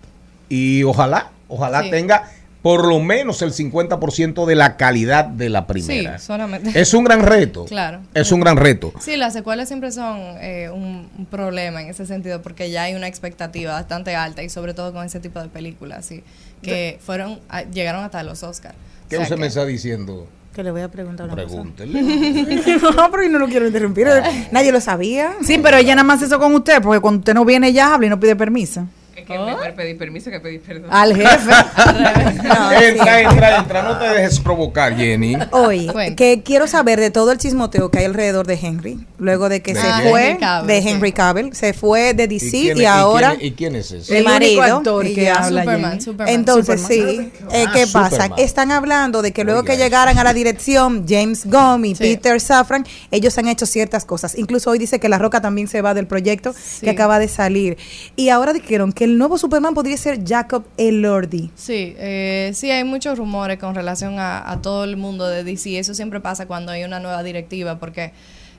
y ojalá, ojalá Sí. tenga por lo menos el 50% de la calidad de la primera. Sí, solamente. Es un gran reto. Claro. Es un gran reto. Sí, las secuelas siempre son eh, un, un problema en ese sentido porque ya hay una expectativa bastante alta y sobre todo con ese tipo de películas, sí, que fueron a- llegaron hasta los Oscars. ¿Qué usted me está diciendo? Que le voy a preguntar una Pregúntele. [laughs] no, pero yo no lo quiero interrumpir. Nadie lo sabía. Sí, pero ella nada más eso con usted, porque cuando usted no viene ya habla y no pide permiso. Que mejor pedir permiso que pedir perdón. Al jefe. entra, entra, entra, no te dejes provocar, Jenny. Oye, que quiero saber de todo el chismoteo que hay alrededor de Henry, luego de que ¿De se quién? fue Henry Cavill, de sí. Henry Cavill, se fue de DC y, quién es- ahora quién es- ¿Y quién es ese? el marido actor y que ya. habla Superman, Jenny. Superman. Entonces Superman. sí, eh, Ah, ¿qué pasa? Superman. Están hablando de que luego que llegaran a la dirección James Gunn y Sí. Peter Safran, ellos han hecho ciertas cosas. Incluso hoy dice que La Roca también se va del proyecto Sí. que acaba de salir. Y ahora dijeron que el nuevo Superman podría ser Jacob Elordi. Sí, eh, sí, hay muchos rumores con relación a, todo el mundo de DC. Eso siempre pasa cuando hay una nueva directiva, porque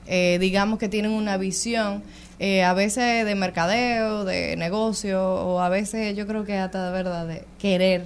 eh, digamos que tienen una visión, eh, a veces de mercadeo, de negocio, o a veces yo creo que hasta de verdad de querer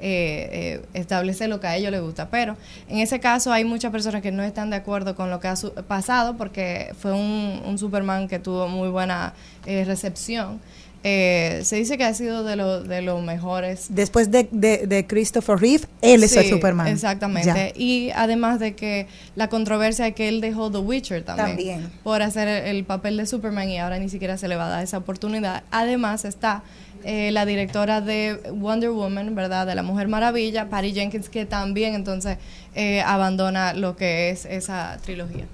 eh, eh, establecer lo que a ellos les gusta. Pero en ese caso hay muchas personas que no están de acuerdo con lo que ha su- pasado, porque fue un, un Superman que tuvo muy buena eh, recepción. Eh, se dice que ha sido de, lo- de los mejores Después de, de- de Christopher Reeve, él es el Superman. Exactamente. Y además de que la controversia es que él dejó The Witcher también, También. por hacer el, el papel de Superman y ahora ni siquiera se le va a dar esa oportunidad. Además está eh, la directora de Wonder Woman, ¿verdad? De la Mujer Maravilla, Patty Jenkins, que también entonces eh, abandona lo que es esa trilogía.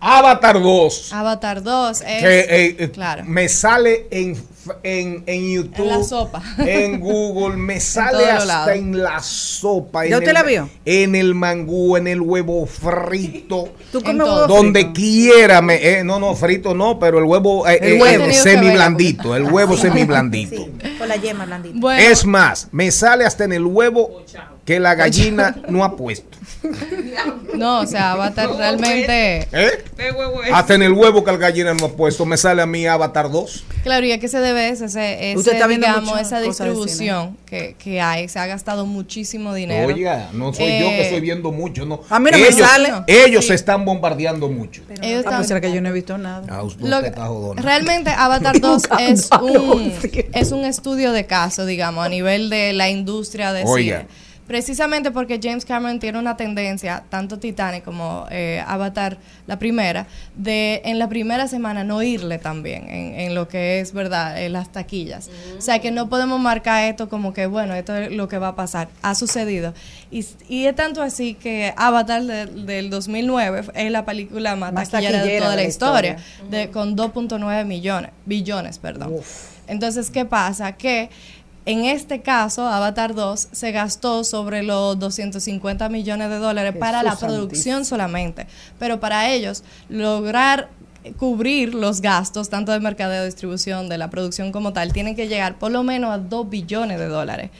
Avatar 2. Avatar 2 es... que eh, eh, claro. me sale en, en, en YouTube, En la sopa. [laughs] en Google, me sale hasta en la sopa. ¿Ya en usted el- la vio? En el mangú, en el huevo frito. [laughs] ¿Tú comes todo. huevo Donde frito? quiera, me, eh, no, no, frito no, pero el huevo, eh, El eh, huevo. eh, tenido que semi blandito, el huevo semi blandito. Sí, con la yema blandita. Bueno, Es más, me sale hasta en el huevo que la gallina no ha puesto. no, o sea, Avatar realmente... ¿Eh? ¿Qué huevo es? Hasta en el huevo que la gallina no ha puesto, me sale a mí Avatar 2. Claro, ¿y a qué se debe eso? Ese, Usted ese, está viendo digamos, esa distribución que, que hay. Se ha gastado muchísimo dinero. Oiga, no soy yo que Eh, estoy viendo mucho, no. A mí no me ellos, sale. Ellos Sí. se están bombardeando mucho. Ellos Ah, están- pues será que yo no he visto nada. Ah, usted Lo- está jodona. realmente Avatar [laughs] 2 es un, [laughs] es un estudio de caso, digamos, a nivel de la industria de Oiga. cine. Precisamente porque James Cameron tiene una tendencia, tanto Titanic como eh, Avatar, la primera, de en la primera semana no irle tan bien en, en lo que es, ¿verdad?, en las taquillas. O sea, que no podemos marcar esto como que, bueno, esto es lo que va a pasar. Ha sucedido. Y, y es tanto así que Avatar de- del 2009 es la película más, Más taquillera, de toda de la la historia, historia. de, con 2.9 millones, billones, perdón. Entonces, ¿qué pasa? Que en este caso, Avatar 2 se gastó sobre los 250 millones de dólares para la producción solamente. Pero para ellos, lograr cubrir los gastos, tanto de mercadeo, distribución, de la producción como tal, tienen que llegar por lo menos a 2 billones de dólares.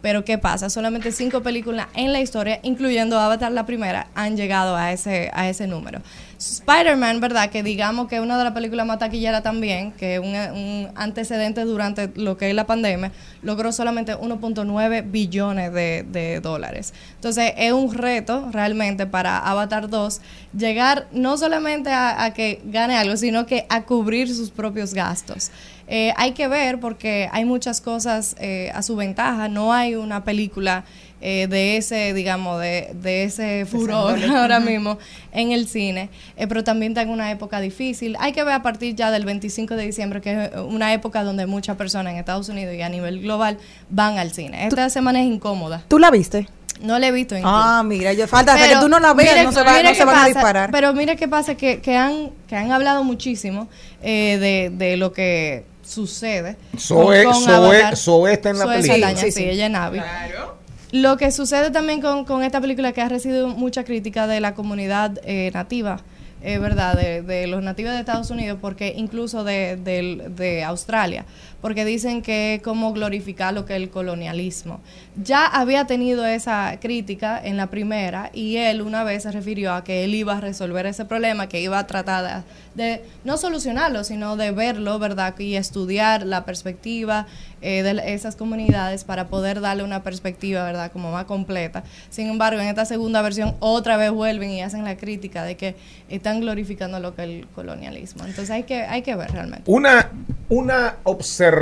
Pero ¿qué pasa? Solamente cinco películas en la historia, incluyendo Avatar la primera, han llegado a ese, a ese número. Spider-Man, ¿verdad? Que digamos que es una de las películas más taquilleras también, que es un, antecedente durante lo que es la pandemia, logró solamente 1.9 billones de, dólares. Entonces es un reto realmente para Avatar 2 llegar no solamente a, a que gane algo, sino que a cubrir sus propios gastos. Eh, hay que ver porque hay muchas cosas eh, a su ventaja. No hay una película eh, de ese, digamos, de, de ese furor [laughs] ahora mismo en el cine, eh, pero también está en una época difícil. Hay que ver a partir ya del 25 de diciembre, que es una época donde muchas personas en Estados Unidos y a nivel global van al cine. Esta semana es incómoda. ¿Tú la viste? No la he visto en Ah, mira, yo falta pero que tú no la veas, mire- no se, va, no se van a disparar. Pero mira qué pasa, que, que, han, que han hablado muchísimo eh, de, de lo que sucede. Zoe, con- con Zoe, Avatar. Zoe está en la Zoe película. Saldaña, sí, ella es Navi. Claro. Lo que sucede también con, con esta película que ha recibido mucha crítica de la comunidad eh, nativa eh, ¿verdad? De, de los nativos de Estados Unidos, porque incluso de, de Australia, porque dicen que es como glorificar lo que es el colonialismo. Ya había tenido esa crítica en la primera y él una vez se refirió a que él iba a resolver ese problema, que iba a tratar de, no solucionarlo, sino de verlo, ¿verdad? Y estudiar la perspectiva eh, de esas comunidades para poder darle una perspectiva, ¿verdad? Como más completa. Sin embargo, en esta segunda versión otra vez vuelven y hacen la crítica de que están glorificando lo que es el colonialismo. Entonces hay que, hay que ver realmente. Una, una observación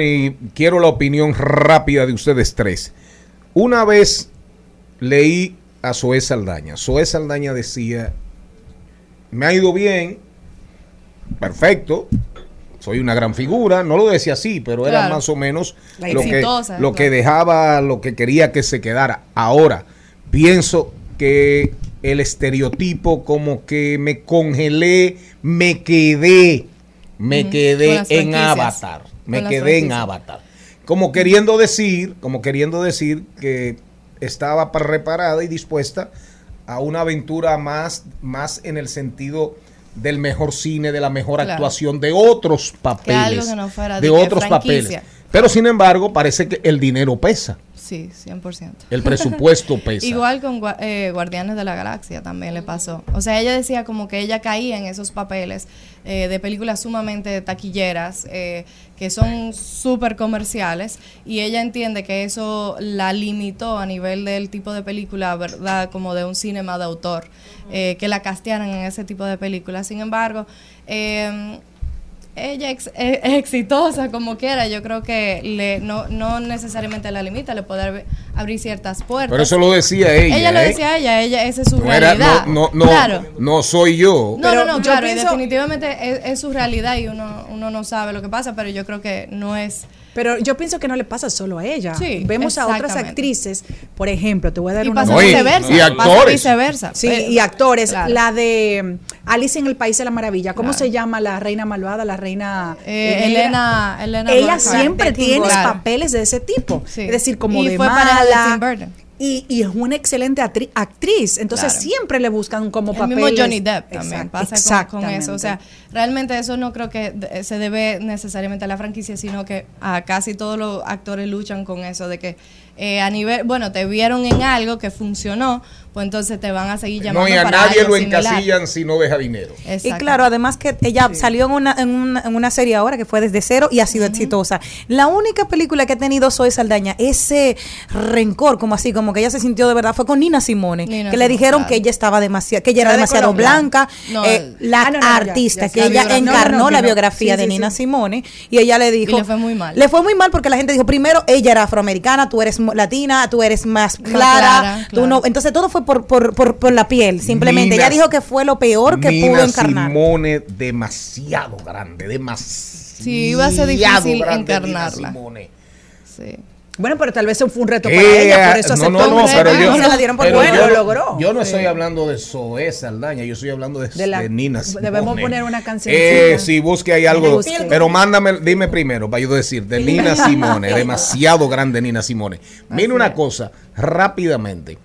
y quiero la opinión rápida de ustedes tres. Una vez leí a Zoé Saldaña. Zoé Saldaña decía, me ha ido bien, perfecto, soy una gran figura. No lo decía así, pero era más o menos lo, que, dejaba, lo que quería que se quedara. Ahora, pienso que el estereotipo como que me congelé, me quedé, me quedé en. Avatar, me quedé en. Avatar. Como queriendo decir, como queriendo decir que estaba preparada y dispuesta a una aventura más, más en el sentido del mejor cine, de la mejor Claro. actuación, de otros papeles. algo que no fuera de otros franquicia. papeles. Pero sin embargo, parece que el dinero pesa, Sí, 100%. el presupuesto [laughs] pesa. Igual con eh, Guardianes de la Galaxia también le pasó. O sea, ella decía como que ella caía en esos papeles eh, de películas sumamente taquilleras, eh, que son súper comerciales, y ella entiende que eso la limitó a nivel del tipo de película, ¿verdad? Como de un cinema de autor, eh, que la castearan en ese tipo de películas. Sin embargo, eh, ella ex- es, [laughs] es exitosa como quiera, yo creo que le, no, no necesariamente la limita, le puede abri- abrir ciertas puertas. Pero eso lo decía ella. Ella lo ¿eh? decía ella, ella, esa es su No, era- realidad. no, no, no, claro. no soy yo. No, Pero no, no, claro, y pienso- definitivamente es, es su realidad y uno, uno no sabe lo que pasa, pero yo creo que no es... Pero yo pienso que no le pasa solo a ella. Sí, Vemos a otras actrices, por ejemplo, te voy a dar Y una pasa No, y- viceversa. y pasa actores. viceversa. Sí, Pero- y actores. claro. La de mm, Alice en el País de la Maravilla. ¿Cómo Claro. se llama la reina malvada, la reina Eh, negra? Elena, Elena Ella siempre tiene Claro. papeles de ese tipo. Sí. Es decir, como Y de fue mala. Tim Burton. Y, y es una excelente actriz. Entonces Claro. siempre le buscan como El papeles. mismo Johnny Depp también pasa con, con eso. O sea, realmente eso no creo que se debe necesariamente a la franquicia, sino que a casi todos los actores luchan con eso de que eh, a nivel, bueno, te vieron en algo que funcionó, pues entonces te van a seguir llamando No, y a para nadie lo similar. encasillan si no deja dinero. Y claro, además que ella salió en una, en, una, en una serie ahora que fue desde cero y ha sido exitosa. La única película que ha tenido Zoe Saldaña, ese rencor, como así, como que ella se sintió de verdad, fue con Nina Simone, Nina que le dijeron claro. que ella estaba demasiado, que ella era Era de demasiado Colombia. blanca, No, eh, la ah, no, no, ya, artista, ya, que ella encarnó No, no, la biografía Sí, de sí, Nina sí. Simone y ella le dijo... Y le fue muy mal. Le fue muy mal porque la gente dijo, primero, ella era afroamericana, tú eres latina, tú eres más clara, clara, tú claro. no... Entonces todo fue por, por, por, por la piel, simplemente. Nina- ella dijo que fue lo peor que Nina pudo encarnar. Simone demasiado grande, demasiado Sí, iba a ser difícil encarnarla. Sí. Bueno, pero tal vez eso fue un reto Eh, para ella, por eso no, aceptó no, no, un reto. pero yo, se la dieron por pero bueno, yo lo no- logró. Yo no estoy hablando de Zoe Saldaña, yo estoy hablando de, De la- de Nina Simone. debemos poner una canción. Eh, sí, busque ahí algo. Busque. Pero mándame, dime primero, para yo decir, de Nina Simone, [laughs] demasiado grande Nina Simone. Mira una cosa, rápidamente.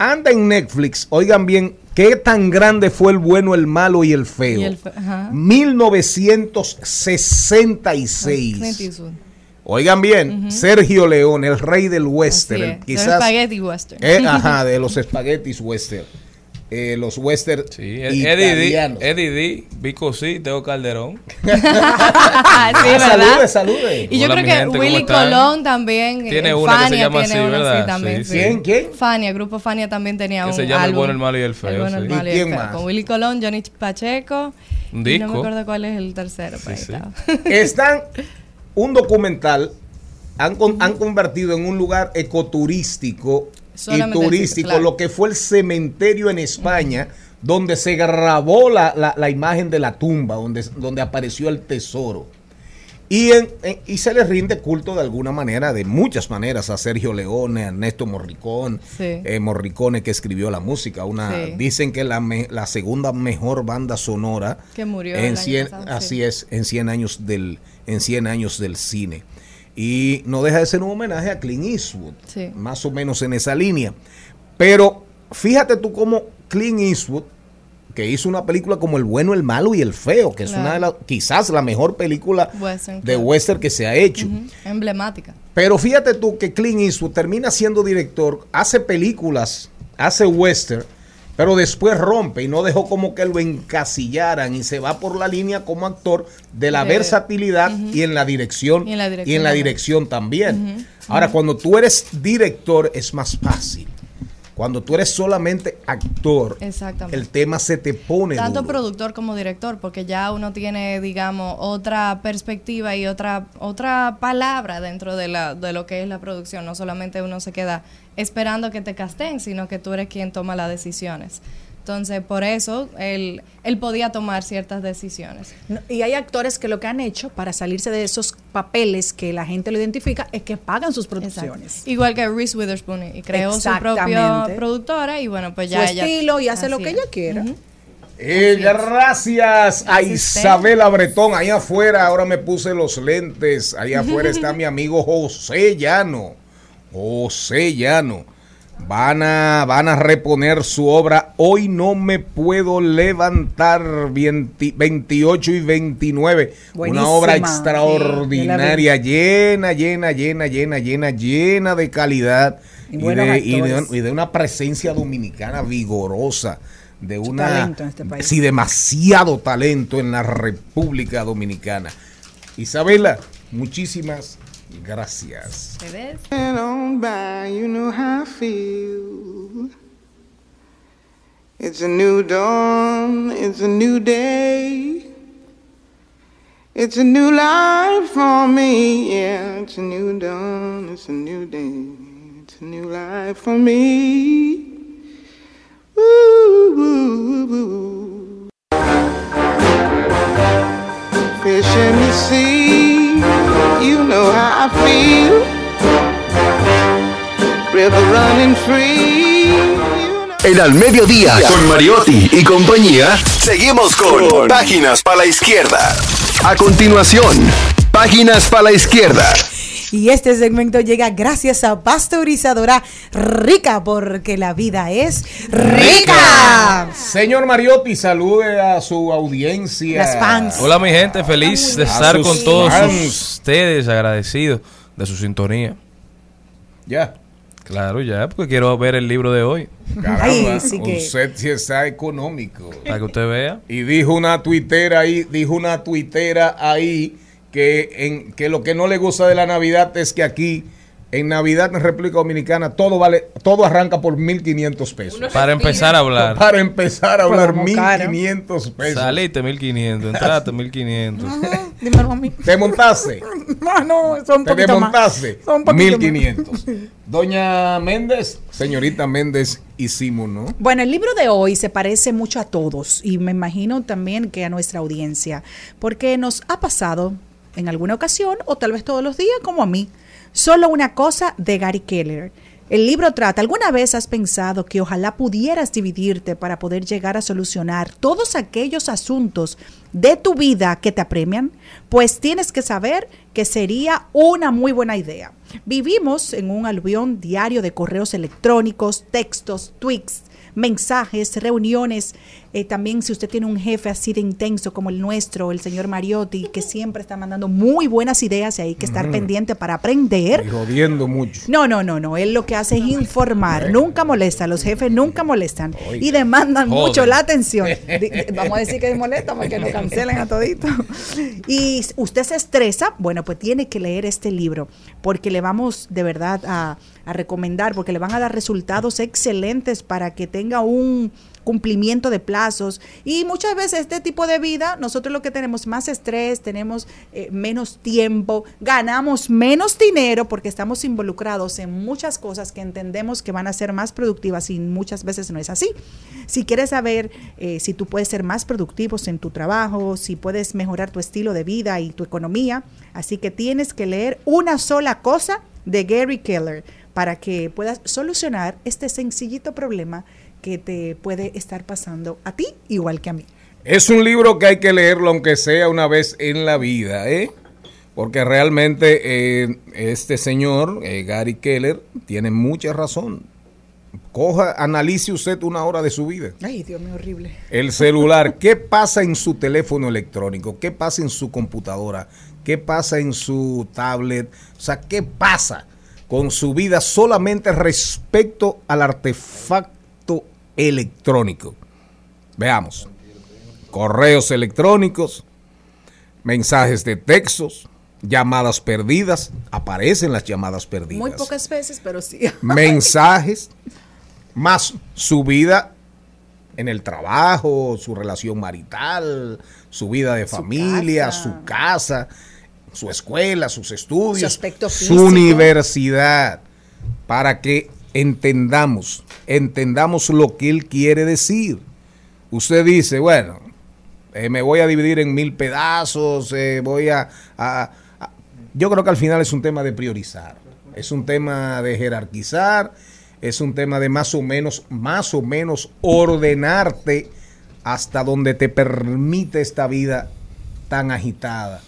Anda en Netflix, oigan bien, ¿qué tan grande fue el bueno, el malo y el feo? Y el fe- ajá. 1966. Clint Eastwood. Oigan bien, Sergio León, el rey del western, el- quizás del spaghetti western. eh, [laughs] ajá, de los espaguetis western. Eh, los western Sí, Eddie D, italianos. Eddie D, Vico C, Teo Calderón. [laughs] Sí, ¿verdad? salude, salude. Y yo Hola, creo mi que gente, ¿cómo Willy? Colón también. eh, Tiene una que se Fania llama tiene así, ¿verdad? también. Sí, sí. ¿Quién? ¿Quién? Fania, Grupo Fania también tenía Que un se llama El álbum. bueno, el malo y el feo, El bueno, el sí. malo ¿Y y el quién feo. más? Con Willy Colón, Johnny Pacheco. Un Y no me disco. acuerdo cuál es el tercero. sí. estaba. Están [laughs] un documental han, con- han convertido en un lugar ecoturístico y turístico claro. lo que fue el cementerio en España donde se grabó la, la- la imagen de la tumba donde, donde apareció el tesoro y, en- en- y se le rinde culto de alguna manera, de muchas maneras, a Sergio Leone, a Ernesto Morricón, Sí. eh, Morricone que escribió la música. Una, Sí. Dicen que la, me- la segunda mejor banda sonora Que murió en año 100, pasado, así sí. es, en 100 años del, en 100 años del cine. Y no deja de ser un homenaje a Clint Eastwood, más o menos en esa línea. Pero fíjate tú cómo Clint Eastwood que hizo una película como El bueno, el malo y el feo, que es Claro. una de las, quizás la mejor película Western, de claro. western que se ha hecho. Emblemática. Pero fíjate tú que Clint Eastwood termina siendo director, hace películas, hace western, pero después rompe y no dejó como que lo encasillaran y se va por la línea como actor de la De- versatilidad y en la dirección Y en la y dirección en la también. dirección también. Ujú. Ahora, cuando tú eres director es más fácil. Cuando tú eres solamente actor, el tema se te pone Tanto duro. productor como director, porque ya uno tiene, digamos, otra perspectiva y otra otra palabra dentro de, la, de lo que es la producción. No solamente uno se queda esperando que te casten, sino que tú eres quien toma las decisiones. Entonces, por eso, él, él podía tomar ciertas decisiones. No, Y hay actores que lo que han hecho para salirse de esos papeles que la gente lo identifica es que pagan sus producciones. Igual que Reese Witherspoon, y creó su propia productora y bueno, pues ya Su ella- estilo y hace lo que es. ella quiera. Eh, gracias a Isabela Bretón. Ahí afuera, ahora me puse los lentes. Ahí afuera está mi amigo José Llano. José Llano. Van a, van a reponer su obra. Hoy no me puedo levantar 20 28 y 29. Buenísima. Una obra Sí, extraordinaria, llena, llena, llena, llena, llena, llena de calidad Y de, y de- actores. y de una presencia dominicana vigorosa. De una talento en este país. sí, demasiado talento en la República Dominicana. Isabela, muchísimas gracias. ¿Te ves? And on by, you know how I feel. It's a new dawn, it's a new day. It's a new life for me, yeah. It's a new dawn, it's a new day. It's a new life for me. Ooh, ooh, ooh, ooh. Fish in the sea, you know how I feel. River running free. En al mediodía, con Mariotti y compañía, seguimos con Páginas para la Izquierda. A continuación, Páginas para la Izquierda. Y este segmento llega gracias a Pasteurizadora Rica, porque la vida es rica. Señor Mariotti, salude a su audiencia. Las fans. Hola mi gente, feliz de estar con todos ustedes, agradecido de su sintonía. Ya. Claro, ya, porque quiero ver el libro de hoy. Caramba, sí que- usted sí está económico. Para que usted vea. Y dijo una tuitera ahí, dijo una tuitera ahí que, en, que lo que no le gusta de la Navidad es que aquí, en Navidad en República Dominicana, todo vale, todo arranca por 1.500 pesos. Para empezar a hablar. Para empezar a hablar, Como caro. 1.500 pesos. Saliste 1500, entraste 1500. Dímelo a mí. ¿Te montaste? [laughs] No, no, son ¿Te desmontaste? Son un poquito más. 1.500. Doña Méndez, señorita Méndez, hicimos, ¿no? Bueno, el libro de hoy se parece mucho a todos y me imagino también que a nuestra audiencia, porque nos ha pasado en alguna ocasión o tal vez todos los días como a mí. Solo una cosa de Gary Keller. El libro trata, ¿alguna vez has pensado que ojalá pudieras dividirte para poder llegar a solucionar todos aquellos asuntos de tu vida que te apremian? Pues tienes que saber que sería una muy buena idea. Vivimos en un aluvión diario de correos electrónicos, textos, tweets, mensajes, reuniones. Eh, también si usted tiene un jefe así de intenso como el nuestro, el señor Mariotti, que siempre está mandando muy buenas ideas y hay que estar pendiente para aprender. Y jodiendo mucho. No, no, no, no. Él lo que hace es informar. Nunca molesta. Los jefes nunca molestan. Y demandan Joder. mucho la atención. [laughs] Di- Vamos a decir que molesta para que nos cancelen a todito. [laughs] Y usted se estresa, bueno, pues tiene que leer este libro porque le vamos de verdad a, a recomendar, porque le van a dar resultados excelentes para que tenga un cumplimiento de plazos. Y muchas veces este tipo de vida nosotros lo que tenemos más estrés tenemos eh, menos tiempo ganamos menos dinero porque estamos involucrados en muchas cosas que entendemos que van a ser más productivas y muchas veces no es así. Si quieres saber eh, si tú puedes ser más productivos en tu trabajo si puedes mejorar tu estilo de vida y tu economía así que tienes que leer una sola cosa de Gary Keller para que puedas solucionar este sencillito problema que te puede estar pasando a ti igual que a mí. Es un libro que hay que leerlo aunque sea una vez en la vida, ¿eh? Porque realmente eh, este señor, eh, Gary Keller, tiene mucha razón. coja, analice usted una hora de su vida. Ay, Dios mío, horrible. El celular, [laughs] ¿qué pasa en su teléfono electrónico? ¿Qué pasa en su computadora? ¿Qué pasa en su tablet? O sea, ¿qué pasa con su vida solamente respecto al artefacto electrónico? Veamos. Correos electrónicos, mensajes de textos, llamadas perdidas, aparecen las llamadas perdidas Muy pocas veces, pero sí. [laughs] mensajes, más su vida en el trabajo, su relación marital, su vida de familia, casa. su casa, su escuela, sus estudios, Su aspecto su universidad, para que entendamos, entendamos lo que él quiere decir. Usted dice, bueno, eh, me voy a dividir en mil pedazos, eh, voy a, Yo creo que al final es un tema de priorizar, es un tema de jerarquizar, es un tema de más o menos, más o menos ordenarte hasta donde te permite esta vida tan agitada,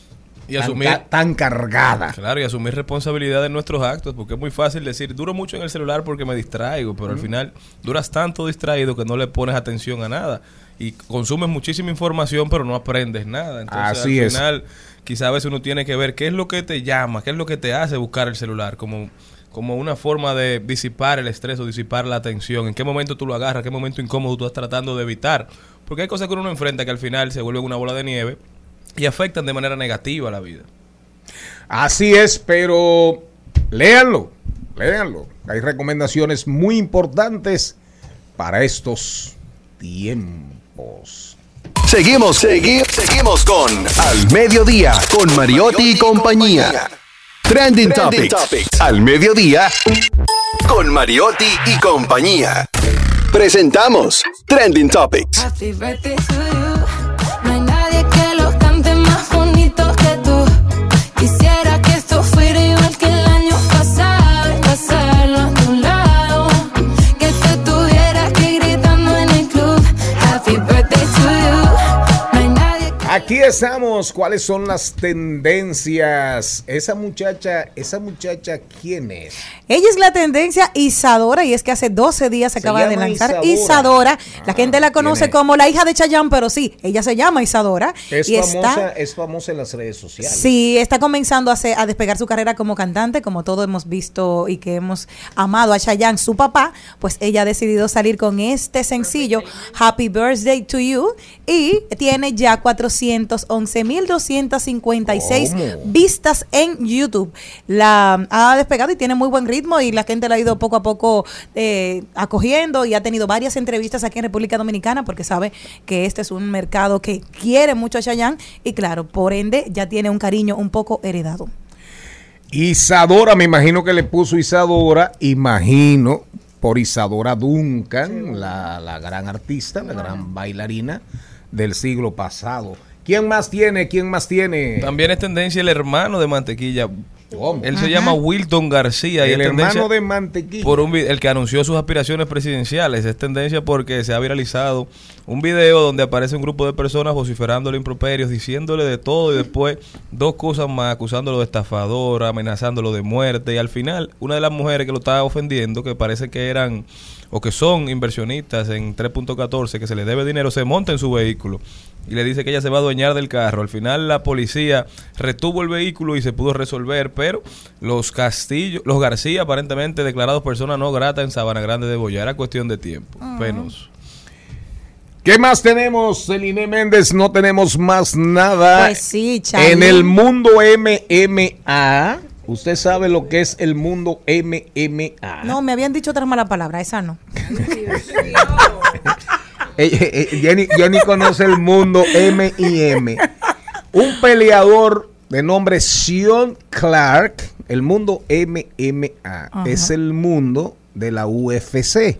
Y tan, asumir- ca- tan cargada. Claro, y asumir responsabilidad de nuestros actos, porque es muy fácil decir, duro mucho en el celular porque me distraigo, pero al final duras tanto distraído que no le pones atención a nada. Y consumes muchísima información, pero no aprendes nada. Entonces, Así al es. final, quizá a veces uno tiene que ver qué es lo que te llama, qué es lo que te hace buscar el celular, como, como una forma de disipar el estrés o disipar la atención. En qué momento tú lo agarras, qué momento incómodo tú estás tratando de evitar. Porque hay cosas que uno enfrenta que al final se vuelven una bola de nieve y afectan de manera negativa la vida. Así es, pero léanlo, léanlo. Hay recomendaciones muy importantes para estos tiempos. Seguimos, seguimos, seguimos con Al Mediodía, con Mariotti y compañía. Trending, Topics. Al Mediodía, con Mariotti y compañía. Presentamos Trending Topics. Aquí estamos. ¿Cuáles son las tendencias? Esa muchacha, esa muchacha, ¿quién es? Ella es la tendencia Isadora y es que hace 12 días se, Se acaba de lanzar Isadora. Isadora. la gente la conoce como la hija de Chayanne, pero sí, ella se llama Isadora. Es y famosa, está es famosa en las redes sociales. Sí, está comenzando a, hacer- a despegar su carrera como cantante, como todos hemos visto y que hemos amado a Chayanne, su papá, pues ella ha decidido salir con este sencillo, Happy Birthday to You, y tiene ya 411.256 ¿Cómo? vistas en YouTube. La ha despegado y tiene muy buen ritmo y la gente la ha ido poco a poco eh, acogiendo y ha tenido varias entrevistas aquí en República Dominicana porque sabe que este es un mercado que quiere mucho a Chayanne y claro, por ende ya tiene un cariño un poco heredado. Isadora, me imagino que le puso Isadora, imagino, por Isadora Duncan, la, la gran artista, la gran bailarina del siglo pasado. ¿Quién más tiene? ¿Quién más tiene? También es tendencia el hermano de Mantequilla. ¿Cómo? Él se llama Wilton García. y El tendencia hermano de Mantequilla. Por un, el que anunció sus aspiraciones presidenciales. Es tendencia porque se ha viralizado un video donde aparece un grupo de personas vociferándole improperios, diciéndole de todo y después dos cosas más, acusándolo de estafador, amenazándolo de muerte. Y al final, una de las mujeres que lo estaba ofendiendo, que parece que eran o que son inversionistas en 3.14, que se le debe dinero, se monta en su vehículo y le dice que ella se va a adueñar del carro. Al final la policía retuvo el vehículo y se pudo resolver, pero los Castillo, los García aparentemente declarados personas no grata en Sabana Grande de Boya. Era cuestión de tiempo. Penoso. ¿Qué más tenemos, Celine Méndez? No tenemos más nada. Pues sí, Charlie. En el mundo MMA, usted sabe lo que es el mundo MMA. No, me habían dicho otra mala palabra, esa no. [laughs] [laughs] Eh, eh, eh, Jenny, Jenny conoce el mundo M&M. Un peleador de nombre Sean Clark, el mundo MMA, Ajá. es el mundo de la UFC,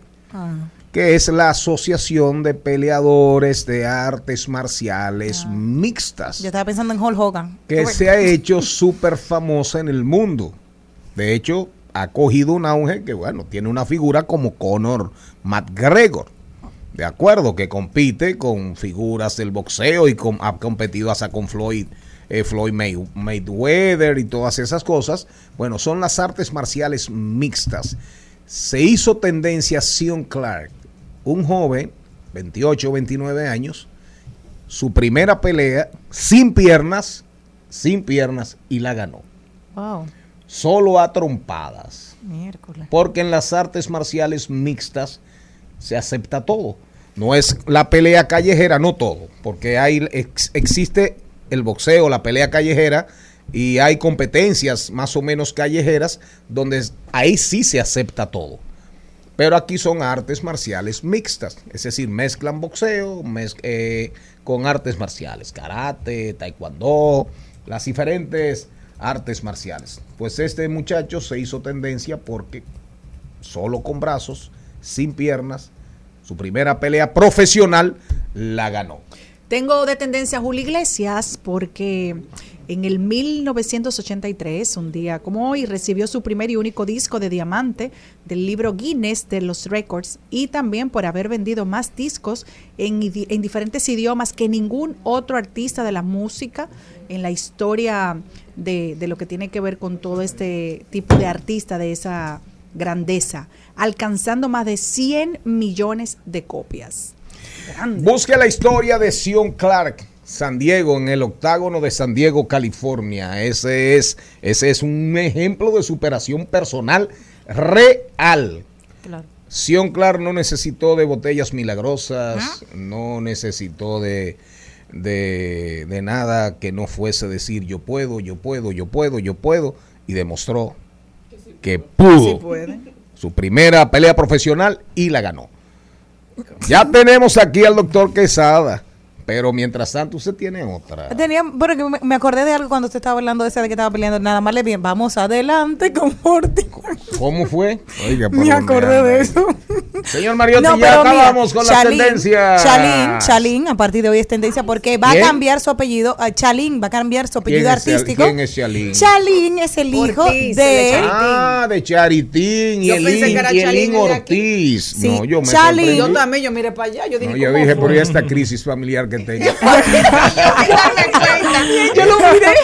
que es la Asociación de Peleadores de Artes Marciales Mixtas Yo estaba pensando en Hulk Hogan. que se ha hecho súper famosa en el mundo. De hecho, ha cogido un auge que, bueno, tiene una figura como Conor McGregor. De acuerdo, que compite con figuras del boxeo y con- ha competido hasta con Floyd, eh, Floyd May- Mayweather y todas esas cosas. Bueno, son las artes marciales mixtas. se hizo tendencia Sion Clark, un joven, 28 o 29 años, su primera pelea sin piernas, sin piernas y la ganó. Wow. Solo a trompadas. Miércoles. Porque en las artes marciales mixtas se acepta todo. No es la pelea callejera, no todo, porque hay ex- existe el boxeo, la pelea callejera y hay competencias más o menos callejeras donde ahí sí se acepta todo. Pero aquí son artes marciales mixtas, es decir, mezclan boxeo eh, con artes marciales, karate, taekwondo, las diferentes artes marciales. Pues este muchacho se hizo tendencia porque solo con brazos, sin piernas, su primera pelea profesional la ganó. Tengo de tendencia a Julio Iglesias porque en el 1983, un día como hoy, recibió su primer y único disco de diamante del libro Guinness de los Records y también por haber vendido más discos en, en diferentes idiomas que ningún otro artista de la música en la historia de, de lo que tiene que ver con todo este tipo de artista de esa grandeza, alcanzando más de 100 millones de copias. Grande. Busque la historia de Sion Clark, San Diego, en el octágono de San Diego, California. Ese es, ese es un ejemplo de superación personal real. Claro. Sion Clark no necesitó de botellas milagrosas, no necesitó de, de, de nada que no fuese decir yo puedo, yo puedo, yo puedo, yo puedo, y demostró que pudo. Su primera pelea profesional y la ganó. Ya tenemos aquí al doctor Quesada, pero mientras tanto usted tiene otra. Tenía, bueno, que me, me acordé de algo cuando usted estaba hablando de esa de que estaba peleando. Nada más le bien, vamos adelante con Morty. ¿Cómo fue? Oiga, ¿por [laughs] Me acordé de eso. Señor Mariotti, No, ya mira, acabamos con la Chalín, tendencia. Chalín, Chalín, a partir de hoy es tendencia porque va ¿Quién? a cambiar su apellido. a Chalín va a cambiar su apellido ¿Quién es Chal- artístico. quién es Chalín? Chalín es el hijo Ortiz, de. el Ah, de Charitín y Yo el pensé que era y el Chalín de aquí. Ortiz. Sí, No, yo me Chalín. Yo también, yo miré para allá, yo dije, No, yo ¿cómo dije, por esta crisis familiar que tengo. [laughs] Yo lo miré.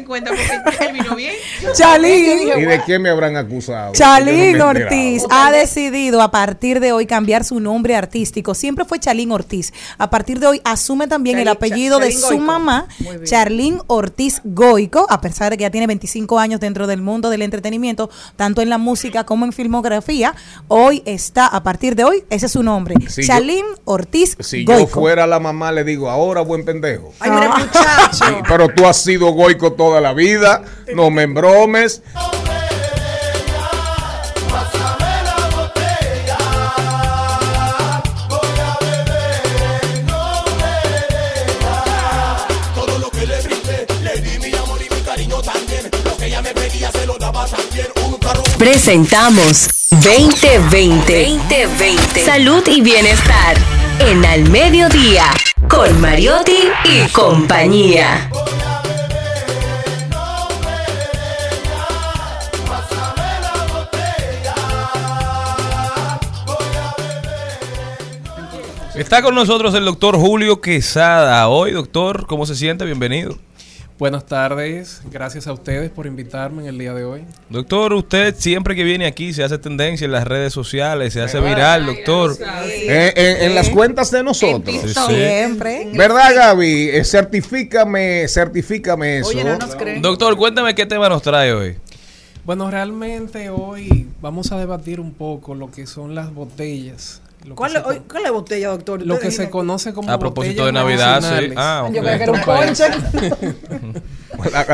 Yo cuenta porque [laughs] vino bien. Chalín. ¿Y de qué me habrán acusado? Chalín Yo no. Ortiz ha decidido a partir de hoy cambiar su nombre artístico. Siempre fue Chalín Ortiz. A partir de hoy asume también el Chalín- apellido de su Goico. mamá. Charlín Ortiz Goico, a pesar de que ya tiene 25 años dentro del mundo del entretenimiento, tanto en la música como en filmografía. Hoy está, a partir de hoy, ese es su nombre. Si yo- Chalín Ortiz Si yo Goico. fuera la mamá, le digo, ahora buen pendejo. Ay, mire, muchacho. Sí, pero tú has sido goico la vida, no me embromes. Presentamos 2020. 2020. Salud y bienestar. En Al Mediodía. Con Mariotti y compañía. Está con nosotros el doctor Julio Quesada. Hoy, doctor, ¿cómo se siente? Bienvenido. Buenas tardes, gracias a ustedes por invitarme en el día de hoy. Doctor, usted siempre que viene aquí se hace tendencia en las redes sociales, se hace viral, doctor. Eh, en, en las cuentas de nosotros. Sí, sí. Siempre. ¿Verdad, Gaby? Eh, certifícame, certifícame eso. Oye, no nos creen. Doctor, cuéntame qué tema nos trae hoy. Bueno, realmente hoy vamos a debatir un poco lo que son las botellas. Lo ¿Cuál, se oye, ¿Cuál es la botella, doctor? lo que se conoce como A propósito de Navidad, sí. Ah, ok. Yo creo que era un ponche. [laughs]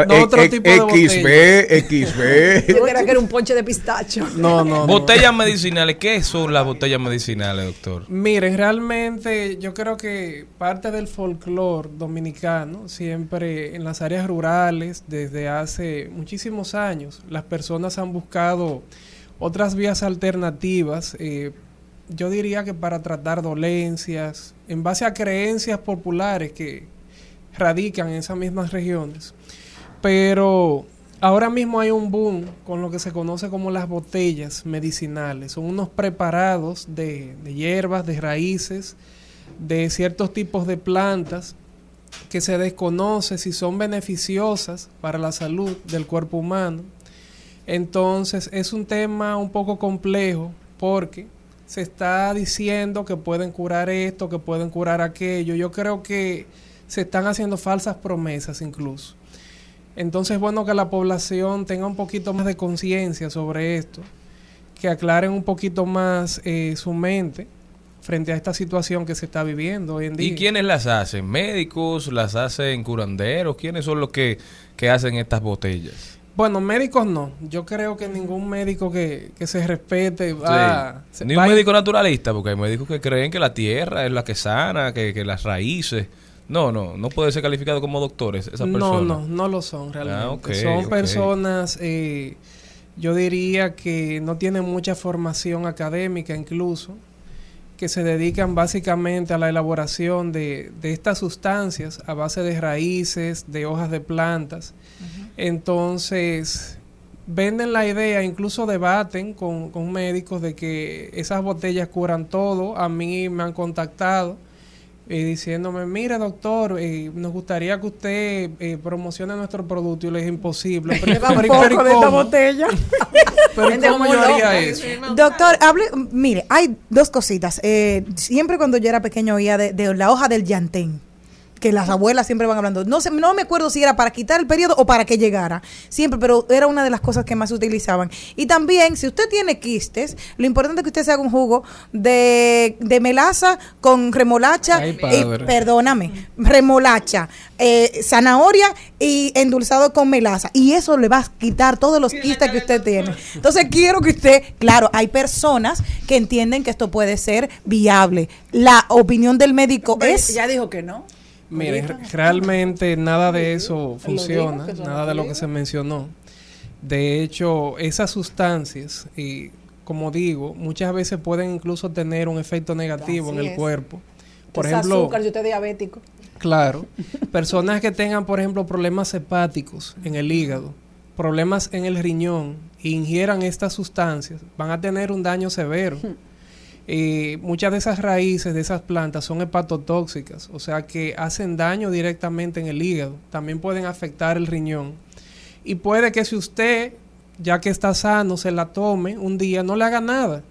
No, otro Eh, tipo de XB, XB. Yo creía que era un ponche de pistacho. [laughs] No, no, no. Botellas medicinales, ¿qué son las botellas medicinales, doctor? Miren, realmente yo creo que parte del folclore dominicano, siempre en las áreas rurales, desde hace muchísimos años, las personas han buscado otras vías alternativas, eh, yo diría que para tratar dolencias, en base a creencias populares que radican en esas mismas regiones. Pero ahora mismo hay un boom con lo que se conoce como las botellas medicinales. Son unos preparados de, de hierbas, de raíces, de ciertos tipos de plantas que se desconoce si son beneficiosas para la salud del cuerpo humano. Entonces es un tema un poco complejo porque se está diciendo que pueden curar esto, que pueden curar aquello. Yo creo que se están haciendo falsas promesas incluso. Entonces es bueno que la población tenga un poquito más de conciencia sobre esto, que aclaren un poquito más eh, su mente frente a esta situación que se está viviendo hoy en día. ¿Y quiénes las hacen? ¿Médicos? ¿Las hacen curanderos? ¿Quiénes son los que, que hacen estas botellas? Bueno, médicos no. Yo creo que ningún médico que, que se respete va, Sí. se- Ni un médico naturalista, porque hay médicos que creen que la tierra es la que sana, que, que las raíces. No, no, no puede ser calificado como doctores esa persona. No, no, no lo son realmente. Ah, son personas, eh, yo diría que no tienen mucha formación académica incluso, que se dedican básicamente a la elaboración de, de estas sustancias a base de raíces, de hojas de plantas. Entonces, venden la idea, incluso debaten con, con médicos de que esas botellas curan todo. A mí me han contactado eh, diciéndome, mire doctor, eh, nos gustaría que usted eh, promocione nuestro producto y le es imposible. Pero, [laughs] pero- poco pero ¿y de esta cómo? botella. [laughs] Pero ¿y Gente cómo como yo haría eso? Doctor, hable, mire, hay dos cositas. Eh, siempre cuando yo era pequeño oía de, de la hoja del llantén que las abuelas siempre van hablando. No sé, no me acuerdo si era para quitar el periodo o para que llegara. Siempre, pero era una de las cosas que más se utilizaban. Y también, si usted tiene quistes, lo importante es que usted se haga un jugo de, de melaza con remolacha. Ay, perdóname, remolacha, eh, zanahoria y endulzado con melaza. Y eso le va a quitar todos los quistes que usted tiene. Entonces quiero que usted, claro, hay personas que entienden que esto puede ser viable. La opinión del médico es... Ya dijo que no. Mire, Ahorita. re- realmente nada de eso funciona, nada de lo que se mencionó. De hecho, esas sustancias, y como digo, muchas veces pueden incluso tener un efecto negativo Así en el es. cuerpo. Por ejemplo, azúcar, si usted es diabético. Claro. [laughs] Personas que tengan, por ejemplo, problemas hepáticos en el hígado, problemas en el riñón, e ingieran estas sustancias, van a tener un daño severo. Eh, muchas de esas raíces de esas plantas son hepatotóxicas, o sea que hacen daño directamente en el hígado. También pueden afectar el riñón. Y puede que si usted, ya que está sano, se la tome un día, no le haga nada.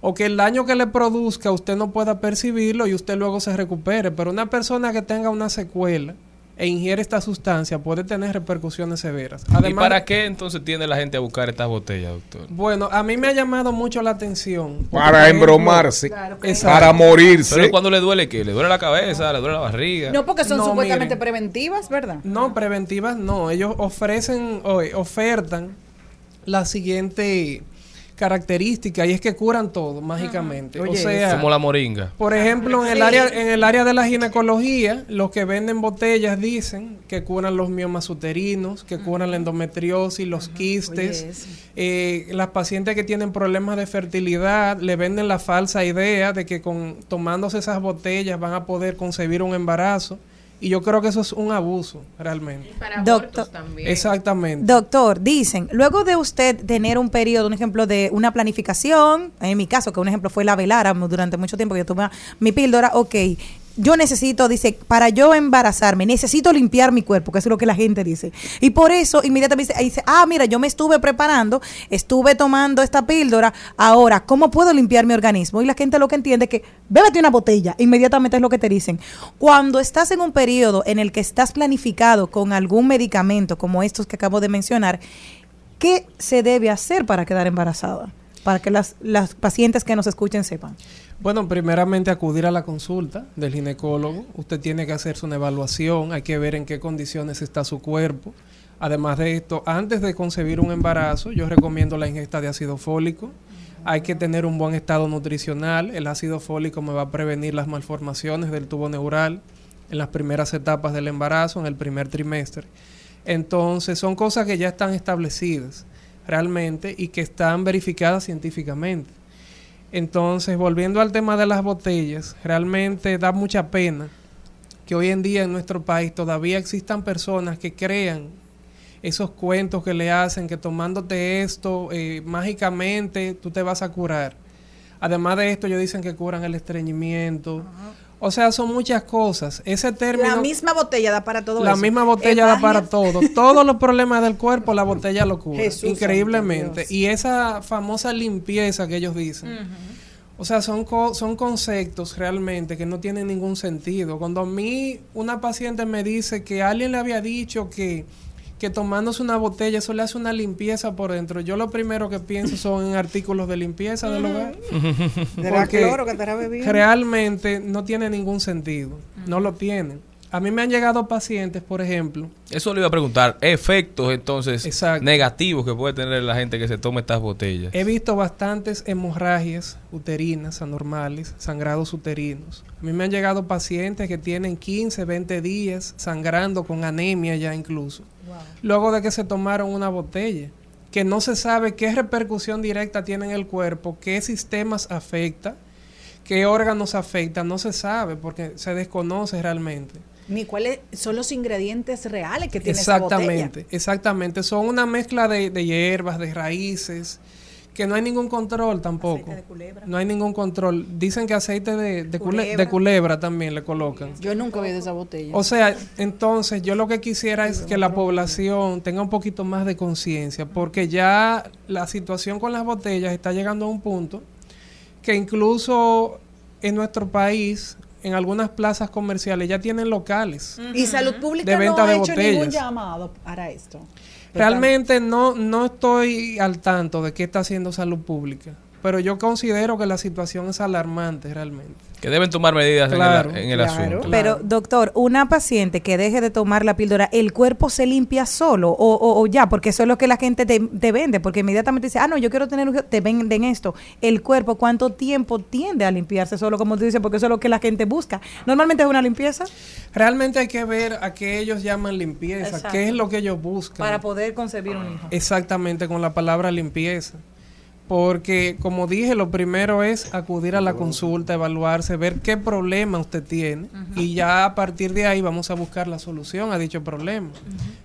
O que el daño que le produzca usted no pueda percibirlo y usted luego se recupere. Pero una persona que tenga una secuela e ingiere esta sustancia puede tener repercusiones severas. ¿Y para qué entonces tiende la gente a buscar estas botellas, doctor? bueno, a mí me ha llamado mucho la atención. Para embromarse, para morirse. Pero cuando le duele, ¿qué? ¿Le duele la cabeza? ¿Le duele la barriga? No, porque son No, supuestamente miren. preventivas, ¿verdad? No, preventivas no. Ellos ofrecen, eh, ofertan la siguiente característica y es que curan todo mágicamente. o sea, Como la moringa. Por ejemplo, en el Sí. área en el área de la ginecología, los que venden botellas dicen que curan los miomas uterinos, que curan la endometriosis, los quistes. Oye. Eh, las pacientes que tienen problemas de fertilidad le venden la falsa idea de que con tomándose esas botellas van a poder concebir un embarazo. Y yo creo que eso es un abuso, realmente. Para Doctor. también. Exactamente. Doctor, dicen, luego de usted tener un periodo, un ejemplo de una planificación, en mi caso, que un ejemplo fue la velara, durante mucho tiempo que yo tomé mi píldora, ok, yo necesito, dice, para yo embarazarme, necesito limpiar mi cuerpo, que es lo que la gente dice. Y por eso inmediatamente dice, dice, ah, mira, yo me estuve preparando, estuve tomando esta píldora, ahora, ¿cómo puedo limpiar mi organismo? Y la gente lo que entiende es que, bébete una botella, inmediatamente es lo que te dicen. Cuando estás en un periodo en el que estás planificado con algún medicamento, como estos que acabo de mencionar, ¿qué se debe hacer para quedar embarazada? Para que las, las pacientes que nos escuchen sepan. Bueno, primeramente acudir a la consulta del ginecólogo. Usted tiene que hacerse una evaluación, hay que ver en qué condiciones está su cuerpo. Además de esto, antes de concebir un embarazo, yo recomiendo la ingesta de ácido fólico. Hay que tener un buen estado nutricional. El ácido fólico me va a prevenir las malformaciones del tubo neural en las primeras etapas del embarazo, en el primer trimestre. Entonces, son cosas que ya están establecidas realmente y que están verificadas científicamente. Entonces, volviendo al tema de las botellas, realmente da mucha pena que hoy en día en nuestro país todavía existan personas que crean esos cuentos que le hacen, que tomándote esto eh, mágicamente tú te vas a curar. Además de esto, ellos dicen que curan el estreñimiento O sea, son muchas cosas. Ese término... La misma botella da para todo La eso. misma botella da para todo. [laughs] Todos los problemas del cuerpo, la botella lo cubre. Jesús Increíblemente. Y esa famosa limpieza que ellos dicen. O sea, son, co- son conceptos realmente que no tienen ningún sentido. Cuando a mí una paciente me dice que alguien le había dicho que, que tomándose una botella eso le hace una limpieza por dentro, yo lo primero que pienso son en artículos de limpieza del hogar. Porque cloro que estará bebiendo. realmente no tiene ningún sentido. No lo tiene. A mí me han llegado pacientes, por ejemplo, Eso le iba a preguntar. Efectos entonces negativos que puede tener la gente que se tome estas botellas. He visto bastantes hemorragias uterinas anormales, sangrados uterinos. A mí me han llegado pacientes que tienen 15, 20 días sangrando con anemia ya incluso. Luego de que se tomaron una botella, que no se sabe qué repercusión directa tiene en el cuerpo, qué sistemas afecta, qué órganos afecta, no se sabe porque se desconoce realmente. Ni cuáles son los ingredientes reales que tiene esa botella. Exactamente, exactamente. Son una mezcla de, de hierbas, de raíces, que no hay ningún control tampoco. No hay ningún control. Dicen que aceite de, de, cule- Culebra. de culebra también le colocan. Yo nunca vi de esa botella. O sea, entonces yo lo que quisiera es que la población tenga un poquito más de conciencia, porque ya la situación con las botellas está llegando a un punto que incluso en nuestro país, en algunas plazas comerciales, ya tienen locales Y Salud Pública de venta no ha de hecho ningún botellas. llamado para esto. Realmente no, no estoy al tanto de qué está haciendo salud pública, pero yo considero que la situación es alarmante realmente. Que deben tomar medidas en el- Claro, en el, claro. asunto. Pero, doctor, una paciente que deje de tomar la píldora, ¿el cuerpo se limpia solo o, o- o ya? Porque eso es lo que la gente te, te vende, porque inmediatamente dice, ah, no, yo quiero tener, un- te venden esto. El cuerpo, ¿cuánto tiempo tiende a limpiarse solo, como tú dices? Porque eso es lo que la gente busca. Normalmente es una limpieza. Realmente hay que ver a qué ellos llaman limpieza, Exacto. qué es lo que ellos buscan. Para poder concebir un hijo. Exactamente, con la palabra limpieza. Porque, como dije, lo primero es acudir a la consulta, evaluarse, ver qué problema usted tiene y ya a partir de ahí vamos a buscar la solución a dicho problema.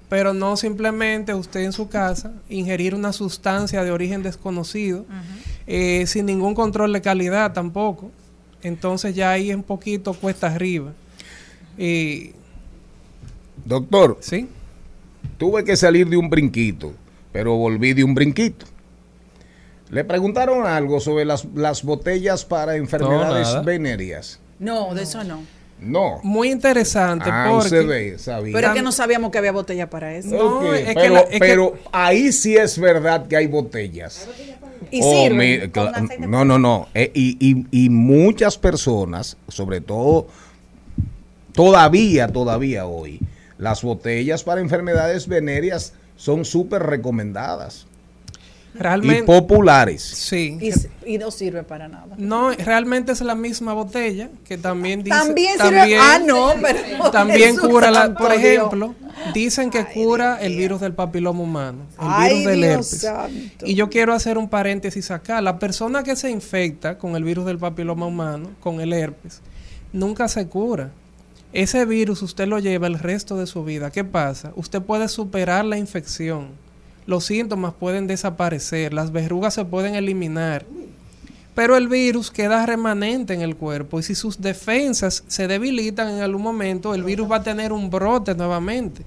Pero no simplemente usted en su casa ingerir una sustancia de origen desconocido eh, sin ningún control de calidad tampoco. Entonces ya ahí es un poquito cuesta arriba. Doctor, ¿Sí? tuve que salir de un brinquito, pero volví de un brinquito. Le preguntaron algo sobre las, las botellas para enfermedades nada. venéreas. No, de eso no. No. Muy interesante Ah, porque... usted ve, sabía. Pero es que no sabíamos que había botella para eso. Ok, es que pero la- es que- pero ahí sí es verdad que hay botellas. Y Oh, sirven mi- con cla- aceite no, no, no. Eh, y, y- y muchas personas, sobre todo, todavía, todavía hoy, las botellas para enfermedades venéreas son súper recomendadas Realmente, y populares. sí. Y, no sirve para nada. No, realmente es la misma botella que también dice. También sirve- ah, no, pero [laughs] También cura, la, por ejemplo, dicen que cura el virus del papiloma humano, el Ay, virus del Dios herpes. santo. Y yo quiero hacer un paréntesis acá. La persona que se infecta con el virus del papiloma humano, con el herpes, nunca se cura. Ese virus usted lo lleva el resto de su vida. ¿Qué pasa? Usted puede superar la infección. Los síntomas pueden desaparecer, las verrugas se pueden eliminar. Pero el virus queda remanente en el cuerpo y si sus defensas se debilitan en algún momento, el virus va a tener un brote nuevamente.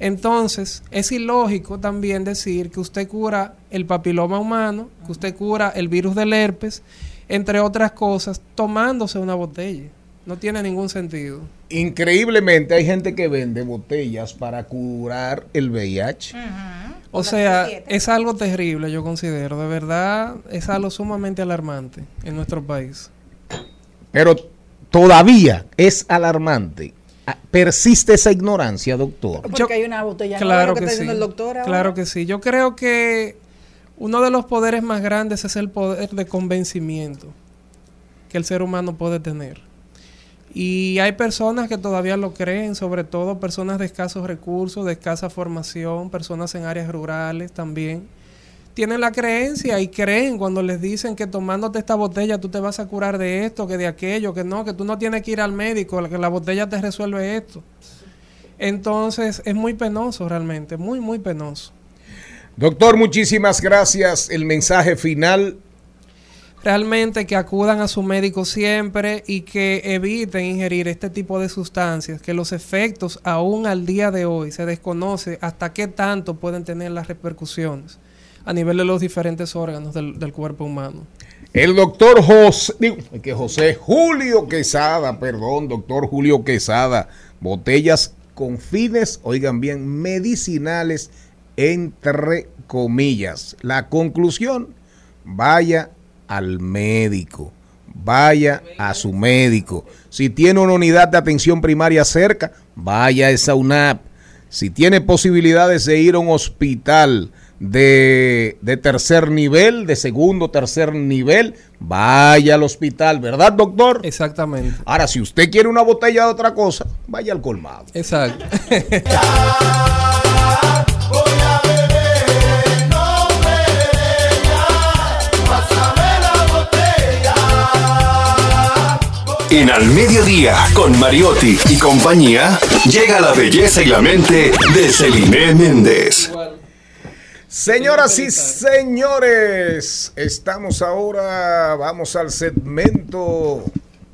Entonces, es ilógico también decir que usted cura el papiloma humano, que usted cura el virus del herpes, entre otras cosas, tomándose una botella. No tiene ningún sentido. Increíblemente hay gente que vende botellas para curar el VIH. O sea, es algo terrible, yo considero. De verdad, es algo sumamente alarmante en nuestro país. Pero todavía es alarmante. Ah, Persiste esa ignorancia, doctor. Porque hay una Claro que, que está sí. el doctor ahora. Claro que sí. Yo creo que uno de los poderes más grandes es el poder de convencimiento que el ser humano puede tener. Y hay personas que todavía lo creen, sobre todo personas de escasos recursos, de escasa formación, personas en áreas rurales también. Tienen la creencia y creen cuando les dicen que tomándote esta botella tú te vas a curar de esto, que de aquello, que no, que tú no tienes que ir al médico, que la botella te resuelve esto. Entonces es muy penoso realmente, muy, muy penoso. Doctor, muchísimas gracias. El mensaje final. Realmente que acudan a su médico siempre y que eviten ingerir este tipo de sustancias, que los efectos aún al día de hoy se desconoce hasta qué tanto pueden tener las repercusiones a nivel de los diferentes órganos del, del cuerpo humano. El doctor José, que José Julio Quesada, perdón, doctor Julio Quesada, botellas con fines, oigan bien, medicinales, entre comillas. La conclusión, vaya al médico, vaya a su médico. Si tiene una unidad de atención primaria cerca, vaya a esa UNAP. Si tiene posibilidades de ir a un hospital de, de tercer nivel, de segundo, tercer nivel, vaya al hospital, ¿verdad, doctor? Exactamente. Ahora, si usted quiere una botella de otra cosa, vaya al colmado. Exacto. [laughs] En Al Mediodía, con Mariotti y compañía, llega la belleza y la mente de Celine Méndez. Señoras y señores, estamos ahora, vamos al segmento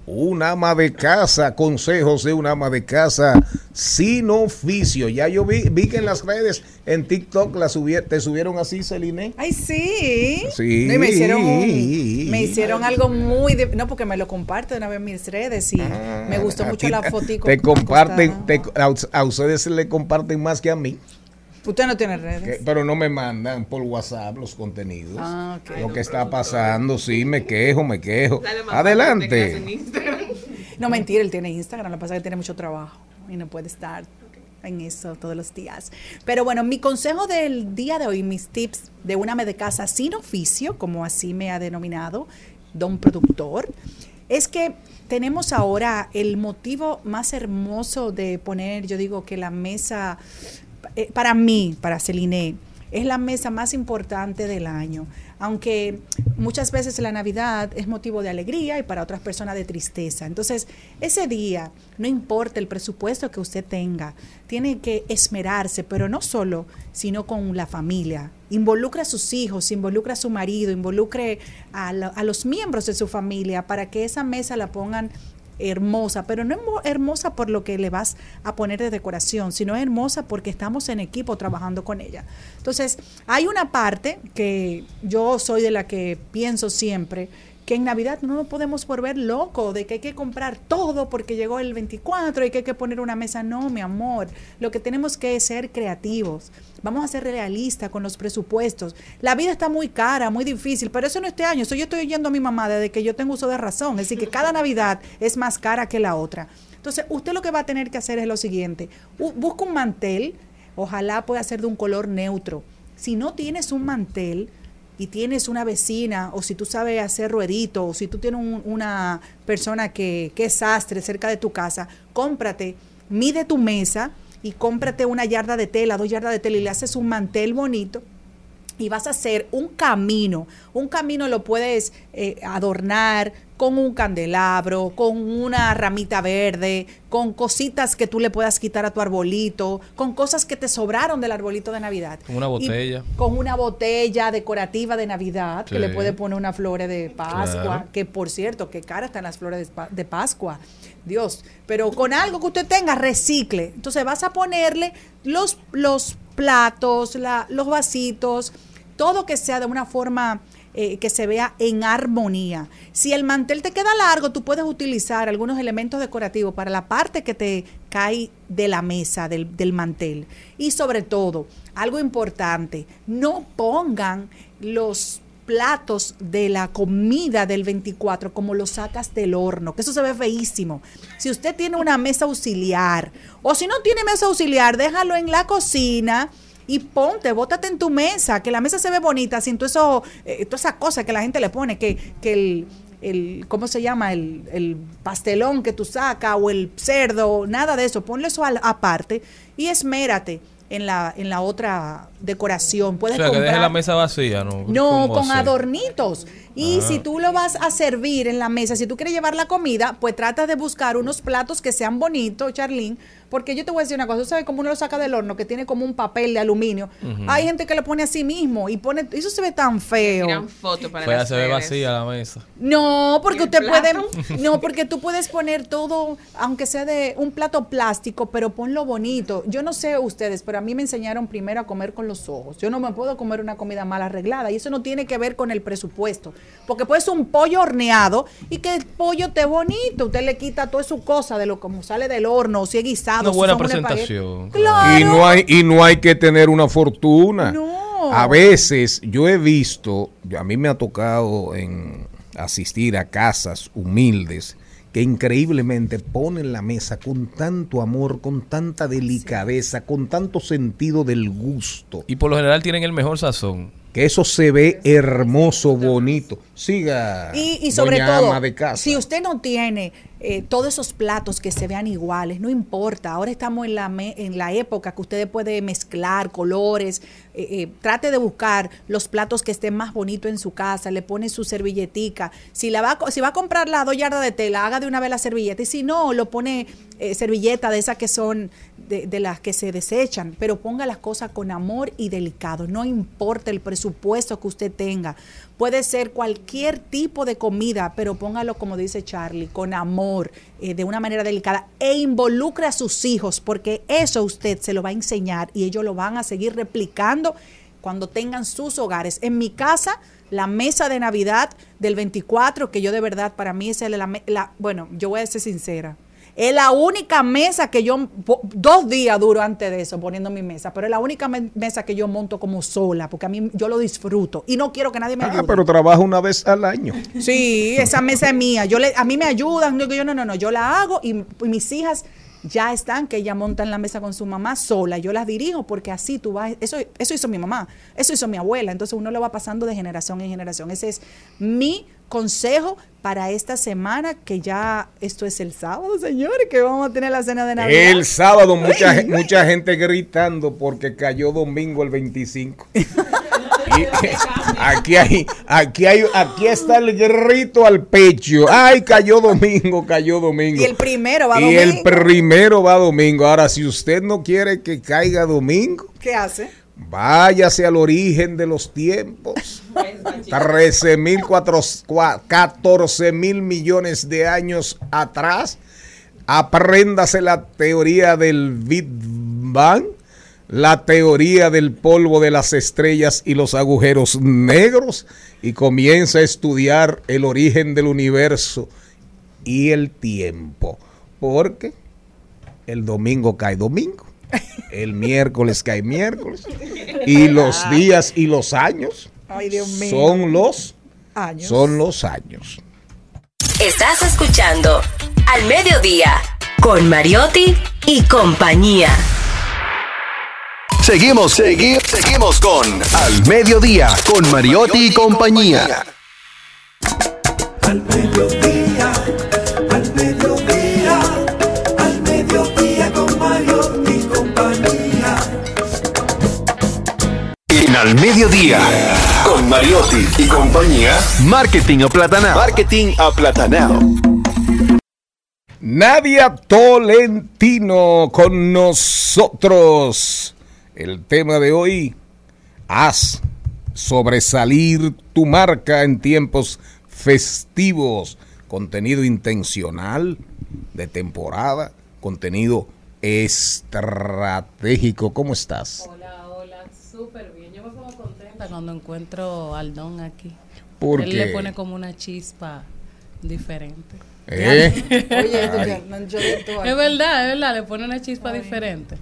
Un ama de casa, consejos de un ama de casa sin oficio. Ya yo vi, vi que en las redes, en TikTok, la subi- te subieron así, Celine. Ay, sí. Sí. No, y me hicieron, un- me hicieron algo muy... de- no, porque me lo comparte de una vez en mis redes y me gustó A mucho ti la fotico. Te comparten, te- a, a ustedes se le comparten más que a mí. Usted no tiene redes. que- pero no me mandan por WhatsApp los contenidos. Ah, ok. Lo que está pasando, sí, me quejo, me quejo. Adelante. No, mentira, él tiene Instagram, lo que pasa es que tiene mucho trabajo y no puede estar en eso todos los días. Pero bueno, mi consejo del día de hoy, mis tips de una ame de casa sin oficio, como así me ha denominado don productor, es que tenemos ahora el motivo más hermoso de poner, yo digo que la mesa, eh, para mí, para Celine, es la mesa más importante del año. Aunque muchas veces la Navidad es motivo de alegría y para otras personas de tristeza. Entonces, ese día, no importa el presupuesto que usted tenga, tiene que esmerarse, pero no solo, sino con la familia. Involucre a sus hijos, involucre a su marido, involucre a, a los miembros de su familia para que esa mesa la pongan hermosa, pero no hermo- hermosa por lo que le vas a poner de decoración, sino hermosa porque estamos en equipo trabajando con ella. Entonces, hay una parte que yo soy de la que pienso siempre, que en Navidad no podemos volver locos de que hay que comprar todo porque llegó el 24 y que hay que poner una mesa. No, mi amor, lo que tenemos que es ser creativos. Vamos a ser realistas con los presupuestos. La vida está muy cara, muy difícil, pero eso no este año. Eso yo estoy oyendo a mi mamá desde que yo tengo uso de razón. Es decir, que cada Navidad es más cara que la otra. Entonces, usted lo que va a tener que hacer es lo siguiente. Busca un mantel, ojalá pueda ser de un color neutro. Si no tienes un mantel, y tienes una vecina, o si tú sabes hacer ruedito, o si tú tienes un- una persona que, que es sastre cerca de tu casa, cómprate, mide tu mesa y cómprate una yarda de tela, dos yardas de tela y le haces un mantel bonito y vas a hacer un camino. Un camino lo puedes eh, adornar con un candelabro, con una ramita verde, con cositas que tú le puedas quitar a tu arbolito, con cosas que te sobraron del arbolito de Navidad. Con una Y botella. con una botella decorativa de Navidad, que le puede poner unas flores de Pascua, Claro. que por cierto, que cara están las flores de, pa- de Pascua. Dios, pero con algo que usted tenga, recicle. Entonces vas a ponerle los, los platos, la- los vasitos, todo que sea de una forma eh, que se vea en armonía. Si el mantel te queda largo, tú puedes utilizar algunos elementos decorativos para la parte que te cae de la mesa, del, del mantel. Y sobre todo, algo importante, no pongan los platos de la comida del 24 como los sacas del horno, que eso se ve feísimo. Si usted tiene una mesa auxiliar o si no tiene mesa auxiliar, déjalo en la cocina y ponte, bótate en tu mesa, que la mesa se ve bonita sin todo eso, eh, toda esa cosa que la gente le pone, que, que el, el, ¿cómo se llama? El, el pastelón que tú sacas o el cerdo, nada de eso, ponle eso al- aparte y esmérate en la, en la otra decoración. O Puedes sea, que deje la mesa vacía, ¿no? no, ¿Cómo con hacer? adornitos. Y Ah. si tú lo vas a servir en la mesa, si tú quieres llevar la comida, pues trata de buscar unos platos que sean bonitos, Charlene. Porque yo te voy a decir una cosa, tú sabes cómo uno lo saca del horno, que tiene como un papel de aluminio. Hay gente que lo pone así mismo y pone, eso se ve tan feo. Gran foto para las se ve vacía la mesa. No, porque ¿Y el usted puede, [laughs] no, porque tú puedes poner todo, aunque sea de un plato plástico, pero ponlo bonito. Yo no sé ustedes, pero a mí me enseñaron primero a comer con los ojos. Yo no me puedo comer una comida mal arreglada y eso no tiene que ver con el presupuesto, porque puede ser un pollo horneado y que el pollo esté bonito. Usted le quita toda su cosa de lo como sale del horno, o si es guisado, Una si buena presentación. Claro. Y no hay y no hay que tener una fortuna. A veces yo he visto, a mí me ha tocado en asistir a casas humildes que increíblemente ponen la mesa con tanto amor, con tanta delicadeza, con tanto sentido del gusto. Y por lo general tienen el mejor sazón. Que eso se ve hermoso, bonito. Siga. Y, y sobre doña todo, ama de casa. si usted no tiene eh, todos esos platos que se vean iguales, no importa. Ahora estamos en la, me- en la época que usted puede mezclar colores. eh, eh, trate de buscar los platos que estén más bonitos en su casa. Le pone su servilletica. Si, la va, si va a comprar las dos yardas de tela, haga de una vez la servilleta. Y si no, lo pone servilleta de esas que son de, las que se desechan. Pero ponga las cosas con amor y delicado. No importa el presupuesto que usted tenga. Puede ser cualquier tipo de comida, pero póngalo, como dice Charlie, con amor, eh, de una manera delicada, e involucre a sus hijos, porque eso usted se lo va a enseñar y ellos lo van a seguir replicando cuando tengan sus hogares. En mi casa, la mesa de Navidad del 24, que yo de verdad, para mí es la, la- bueno, yo voy a ser sincera. Es la única mesa que yo, dos días duro antes de eso poniendo mi mesa, pero es la única me- mesa que yo monto como sola, porque a mí yo lo disfruto y no quiero que nadie me ayude. Ah, pero trabaja una vez al año. Sí, esa mesa es mía. Yo le, a mí me ayudan. Digo yo, no, no, no, yo la hago y, y mis hijas ya están, que ella monta en la mesa con su mamá sola. Yo las dirijo porque así tú vas. Eso, eso hizo mi mamá, eso hizo mi abuela. Entonces uno lo va pasando de generación en generación. Ese es mi consejo para esta semana, que ya esto es el sábado, señores, que vamos a tener la cena de Navidad. El sábado mucha, mucha gente gritando porque cayó domingo el 25. [laughs] Y, aquí hay, aquí hay, aquí está el grito al pecho. Ay, cayó domingo, cayó domingo. Y el primero va Y el domingo. primero va domingo. Ahora, si usted no quiere que caiga domingo, ¿Qué hace? Váyase al origen de los tiempos. [laughs] 13 mil, 14 mil millones de años atrás. Apréndase la teoría del Big Bang, la teoría del polvo de las estrellas y los agujeros negros y comienza a estudiar el origen del universo y el tiempo. Porque el domingo cae domingo, el miércoles cae miércoles y los días y los años Ay, Dios mío. son los Años. son los años. Estás escuchando Al Mediodía con Mariotti y compañía. Seguimos, seguimos, seguimos con Al Mediodía, con Mariotti y compañía. Al mediodía, En Al Mediodía, con Mariotti y compañía. Marketing aplatanado. Marketing aplatanado. Nadia Tolentino con nosotros. El tema de hoy, haz sobresalir tu marca en tiempos festivos. Contenido intencional de temporada, contenido estratégico. ¿Cómo estás? Hola, hola, súper bien. Cuando encuentro al don aquí. ¿Por Él qué? le pone como una chispa diferente. ¿Eh? Oye, [laughs] no, yo. Es verdad, es verdad, le pone una chispa diferente.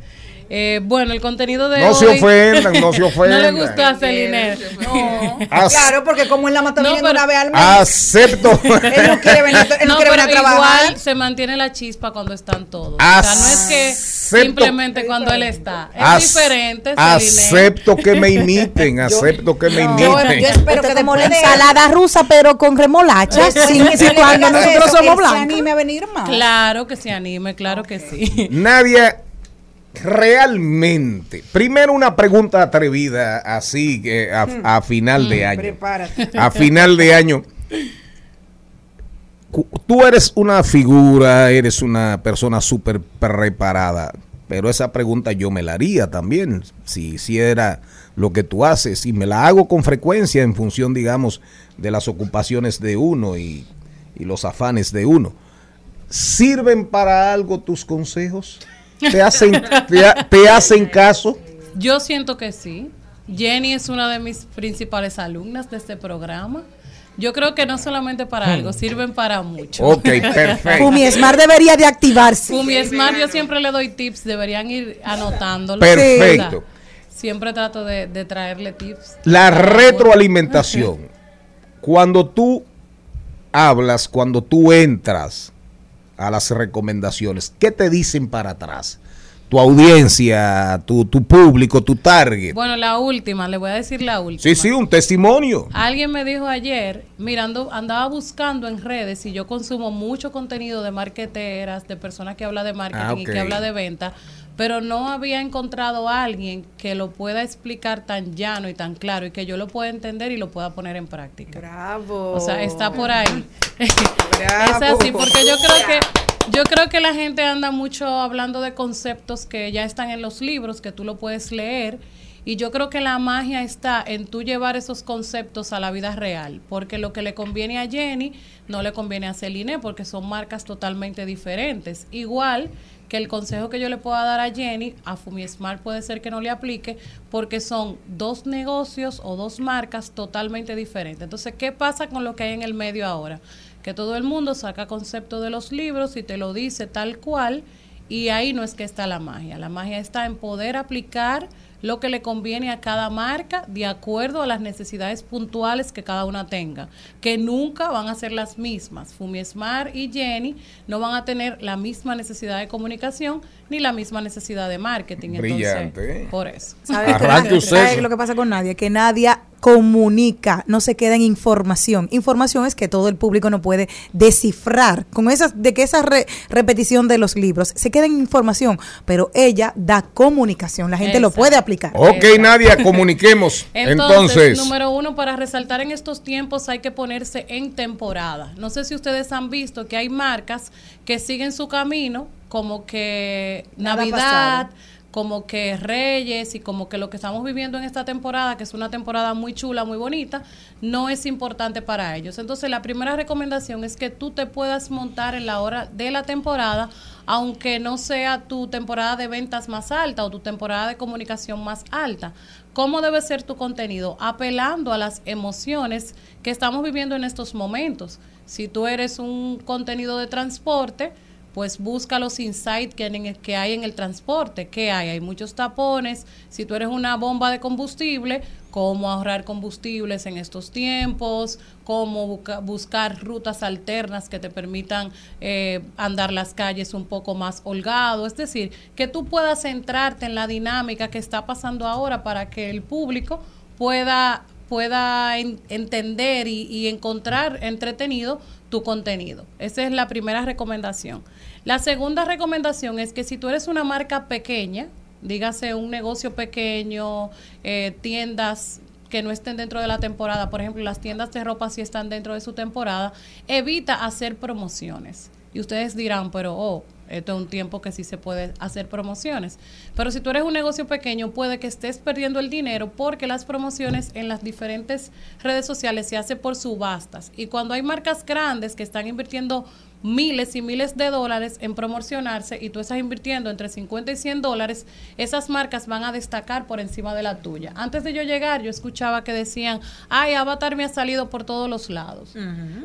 Eh, bueno, el contenido de No hoy... se ofendan, no se [laughs] no ofendan. le gustó a Celine. No, As- claro, porque como él la mata No, pero- una vez al mes. Acepto. [laughs] Él no quiere venir, él no No, quiere venir a trabajar. igual se mantiene la chispa cuando están todos. O sea, no es que Acepto. simplemente cuando él está. Es As- diferente. [laughs] Acepto que me imiten, acepto que me Yo, imiten. yo espero que como la ensalada rusa, pero con remolacha, siempre y cuando nosotros somos Se blancos. anime a venir más. Claro que se anime, claro que sí. Nadia, realmente, primero una pregunta atrevida, así que a, a final de Mm, año. prepárate. A final de año. [laughs] Tú eres una figura, eres una persona súper preparada, pero esa pregunta yo me la haría también, si hiciera lo que tú haces, y me la hago con frecuencia en función, digamos, de las ocupaciones de uno y, los afanes de uno. ¿Sirven para algo tus consejos? ¿Te hacen, te, ha- te hacen caso? Yo siento que sí. Jenny es una de mis principales alumnas de este programa. Yo creo que no solamente para algo, sirven para mucho. Ok, perfecto. Fumi Smart debería de activarse. Fumi Smart, yo siempre le doy tips, deberían ir anotándolo. Perfecto. Siempre trato de, de traerle tips. La retroalimentación. Cuando tú hablas, cuando tú entras a las recomendaciones, ¿qué te dicen para atrás? Tu audiencia, tu, tu público, tu target. Bueno, la última, le voy a decir la última. Sí, sí, un testimonio. Alguien me dijo ayer, mirando, andaba buscando en redes y yo consumo mucho contenido de marqueteras, de personas que hablan de marketing Ah, y que habla de venta, pero no había encontrado a alguien que lo pueda explicar tan llano y tan claro y que yo lo pueda entender y lo pueda poner en práctica. Bravo. O sea, está por ahí. Bravo. [laughs] Es así, porque yo creo que yo creo que la gente anda mucho hablando de conceptos que ya están en los libros, que tú lo puedes leer. Y yo creo que la magia está en tú llevar esos conceptos a la vida real, porque lo que le conviene a Jenny no le conviene a Celine, porque son marcas totalmente diferentes. Igual que el consejo que yo le pueda dar a Jenny, a Fumi Smart puede ser que no le aplique, porque son dos negocios o dos marcas totalmente diferentes. Entonces, ¿qué pasa con lo que hay en el medio ahora? Que todo el mundo saca concepto de los libros y te lo dice tal cual, y ahí no es que está la magia. La magia está en poder aplicar lo que le conviene a cada marca de acuerdo a las necesidades puntuales que cada una tenga, que nunca van a ser las mismas. Fumi Smart y Jenny no van a tener la misma necesidad de comunicación ni la misma necesidad de marketing. Brillante, Entonces, ¿eh? por eso. ¿Sabe qué Arranque Nadia? usted. ¿Sabe lo que pasa con Nadia? Que Nadia comunica, no se queda en información. Información es que todo el público no puede descifrar. Con esas, de que esa re- repetición de los libros se queda en información, pero ella da comunicación. La gente lo Exacto. puede aplicar. Ok, Nadia, [laughs] comuniquemos. Entonces, Entonces, número uno, para resaltar en estos tiempos hay que ponerse en temporada. No sé si ustedes han visto que hay marcas que siguen su camino, como que Nada Navidad, pasado. Como que Reyes y como que lo que estamos viviendo en esta temporada, que es una temporada muy chula, muy bonita, no es importante para ellos. Entonces, la primera recomendación es que tú te puedas montar en la hora de la temporada, aunque no sea tu temporada de ventas más alta o tu temporada de comunicación más alta. ¿Cómo debe ser tu contenido? Apelando a las emociones que estamos viviendo en estos momentos. Si tú eres un contenido de transporte, pues busca los insights que, que hay en el transporte. ¿Qué hay? Hay muchos tapones. Si tú eres una bomba de combustible, cómo ahorrar combustibles en estos tiempos, cómo busca- buscar rutas alternas que te permitan eh, andar las calles un poco más holgado. Es decir, que tú puedas centrarte en la dinámica que está pasando ahora para que el público pueda pueda en- entender y encontrar entretenido tu contenido. Esa es la primera recomendación. La segunda recomendación es que si tú eres una marca pequeña, dígase un negocio pequeño, eh, tiendas que no estén dentro de la temporada, por ejemplo, las tiendas de ropa sí están dentro de su temporada, evita hacer promociones. Y ustedes dirán, pero oh, esto es un tiempo que sí se puede hacer promociones. Pero si tú eres un negocio pequeño, puede que estés perdiendo el dinero porque las promociones en las diferentes redes sociales se hacen por subastas. Y cuando hay marcas grandes que están invirtiendo miles y miles de dólares en promocionarse y tú estás invirtiendo entre 50 y 100 dólares, esas marcas van a destacar por encima de la tuya. Antes de yo llegar, yo escuchaba que decían, ay, Avatar me ha salido por todos los lados.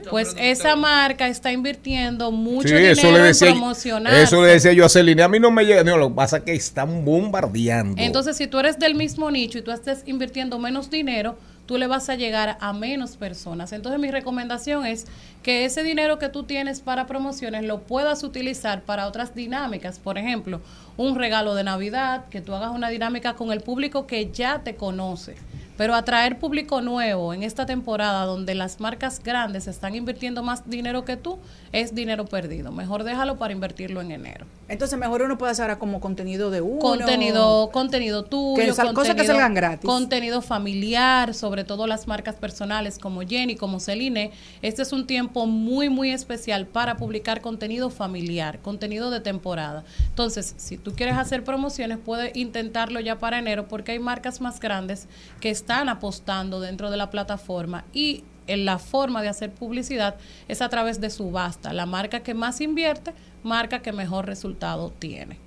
Pues esa marca está invirtiendo mucho sí, dinero eso le, en promocionarse. eso le decía yo a Celine. A mí no me llega. No, lo que pasa es que están bombardeando. Entonces, si tú eres del mismo nicho y tú estés invirtiendo menos dinero, tú le vas a llegar a menos personas. Entonces, mi recomendación es que ese dinero que tú tienes para promociones lo puedas utilizar para otras dinámicas. Por ejemplo, un regalo de Navidad, que tú hagas una dinámica con el público que ya te conoce. Pero atraer público nuevo en esta temporada donde las marcas grandes están invirtiendo más dinero que tú, es dinero perdido. Mejor déjalo para invertirlo en enero. Entonces mejor uno puede hacer ahora como contenido de uno. Contenido, contenido tuyo, Que sal- cosas que contenido- salgan gratis. Contenido familiar, sobre todo las marcas personales como Jenny, como Celine. Este es un tiempo muy, muy especial para publicar contenido familiar, contenido de temporada. Entonces, si tú quieres hacer promociones, puedes intentarlo ya para enero porque hay marcas más grandes que están apostando dentro de la plataforma y en la forma de hacer publicidad es a través de subasta. La marca que más invierte, marca que mejor resultado tiene.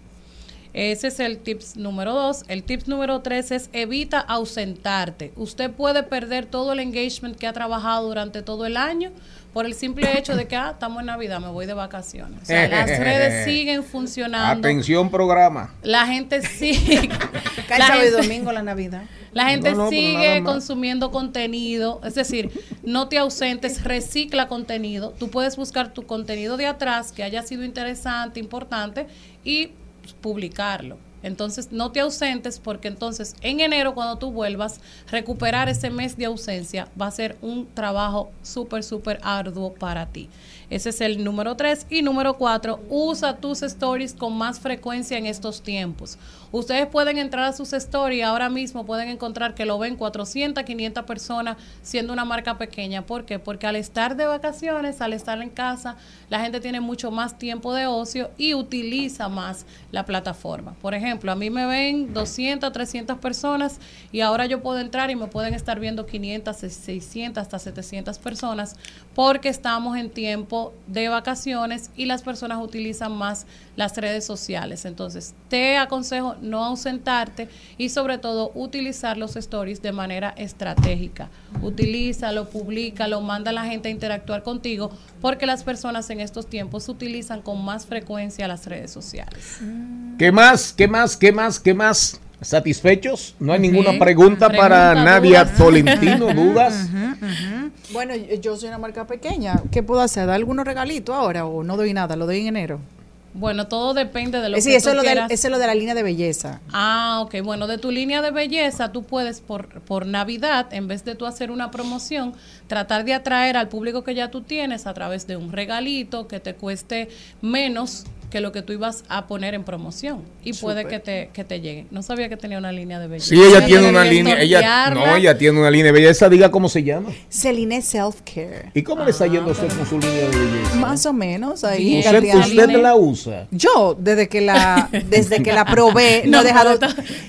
Ese es el tips número dos. El tips número tres es evita ausentarte. Usted puede perder todo el engagement que ha trabajado durante todo el año por el simple hecho de que, ah, estamos en Navidad, me voy de vacaciones. O sea, [laughs] las redes siguen funcionando. Atención programa. La gente sigue. [laughs] Cae la sábado y domingo la Navidad. la gente No, no, sigue consumiendo contenido, es decir, no te ausentes, recicla contenido. Tú puedes buscar tu contenido de atrás que haya sido interesante, importante y publicarlo. Entonces, no te ausentes porque entonces en enero cuando tú vuelvas, recuperar ese mes de ausencia va a ser un trabajo súper, súper arduo para ti. Ese es el número tres. Y número cuatro, usa tus stories con más frecuencia en estos tiempos. Ustedes pueden entrar a sus stories ahora mismo, pueden encontrar que lo ven 400, 500 personas siendo una marca pequeña. ¿Por qué? Porque al estar de vacaciones, al estar en casa, la gente tiene mucho más tiempo de ocio y utiliza más la plataforma. Por ejemplo, a mí me ven 200, 300 personas y ahora yo puedo entrar y me pueden estar viendo 500, 600, hasta 700 personas porque estamos en tiempo de vacaciones y las personas utilizan más las redes sociales. Entonces, te aconsejo no ausentarte y sobre todo utilizar los stories de manera estratégica. Utilízalo, públicalo, manda a la gente a interactuar contigo porque las personas en estos tiempos utilizan con más frecuencia las redes sociales. ¿Qué más? ¿Qué más? ¿Qué más? ¿Qué más? ¿Satisfechos? No hay ninguna pregunta, para Pregunta, Nadia dudas. Tolentino, dudas. Bueno, yo- yo soy una marca pequeña. ¿Qué puedo hacer? ¿Dar algunos regalitos ahora o no doy nada? ¿Lo doy en enero? Bueno, todo depende de lo Eh, sí, que eso tú es lo, de, quieras. eso es lo de la línea de belleza. Ah, ok. Bueno, de tu línea de belleza, tú puedes por, por Navidad, en vez de tú hacer una promoción, tratar de atraer al público que ya tú tienes a través de un regalito que te cueste menos que lo que tú ibas a poner en promoción. Y puede que te, que te llegue. No sabía que tenía una línea de belleza. Sí, ella tiene una que línea, ella, no, ella tiene una línea de belleza, diga cómo se llama. Celine Self Care. ¿Y cómo le está yendo a usted con su línea de belleza? Más o menos ahí. ¿Usted, usted la usa? Yo, desde que la, [laughs] desde que la probé, no, No, he dejado.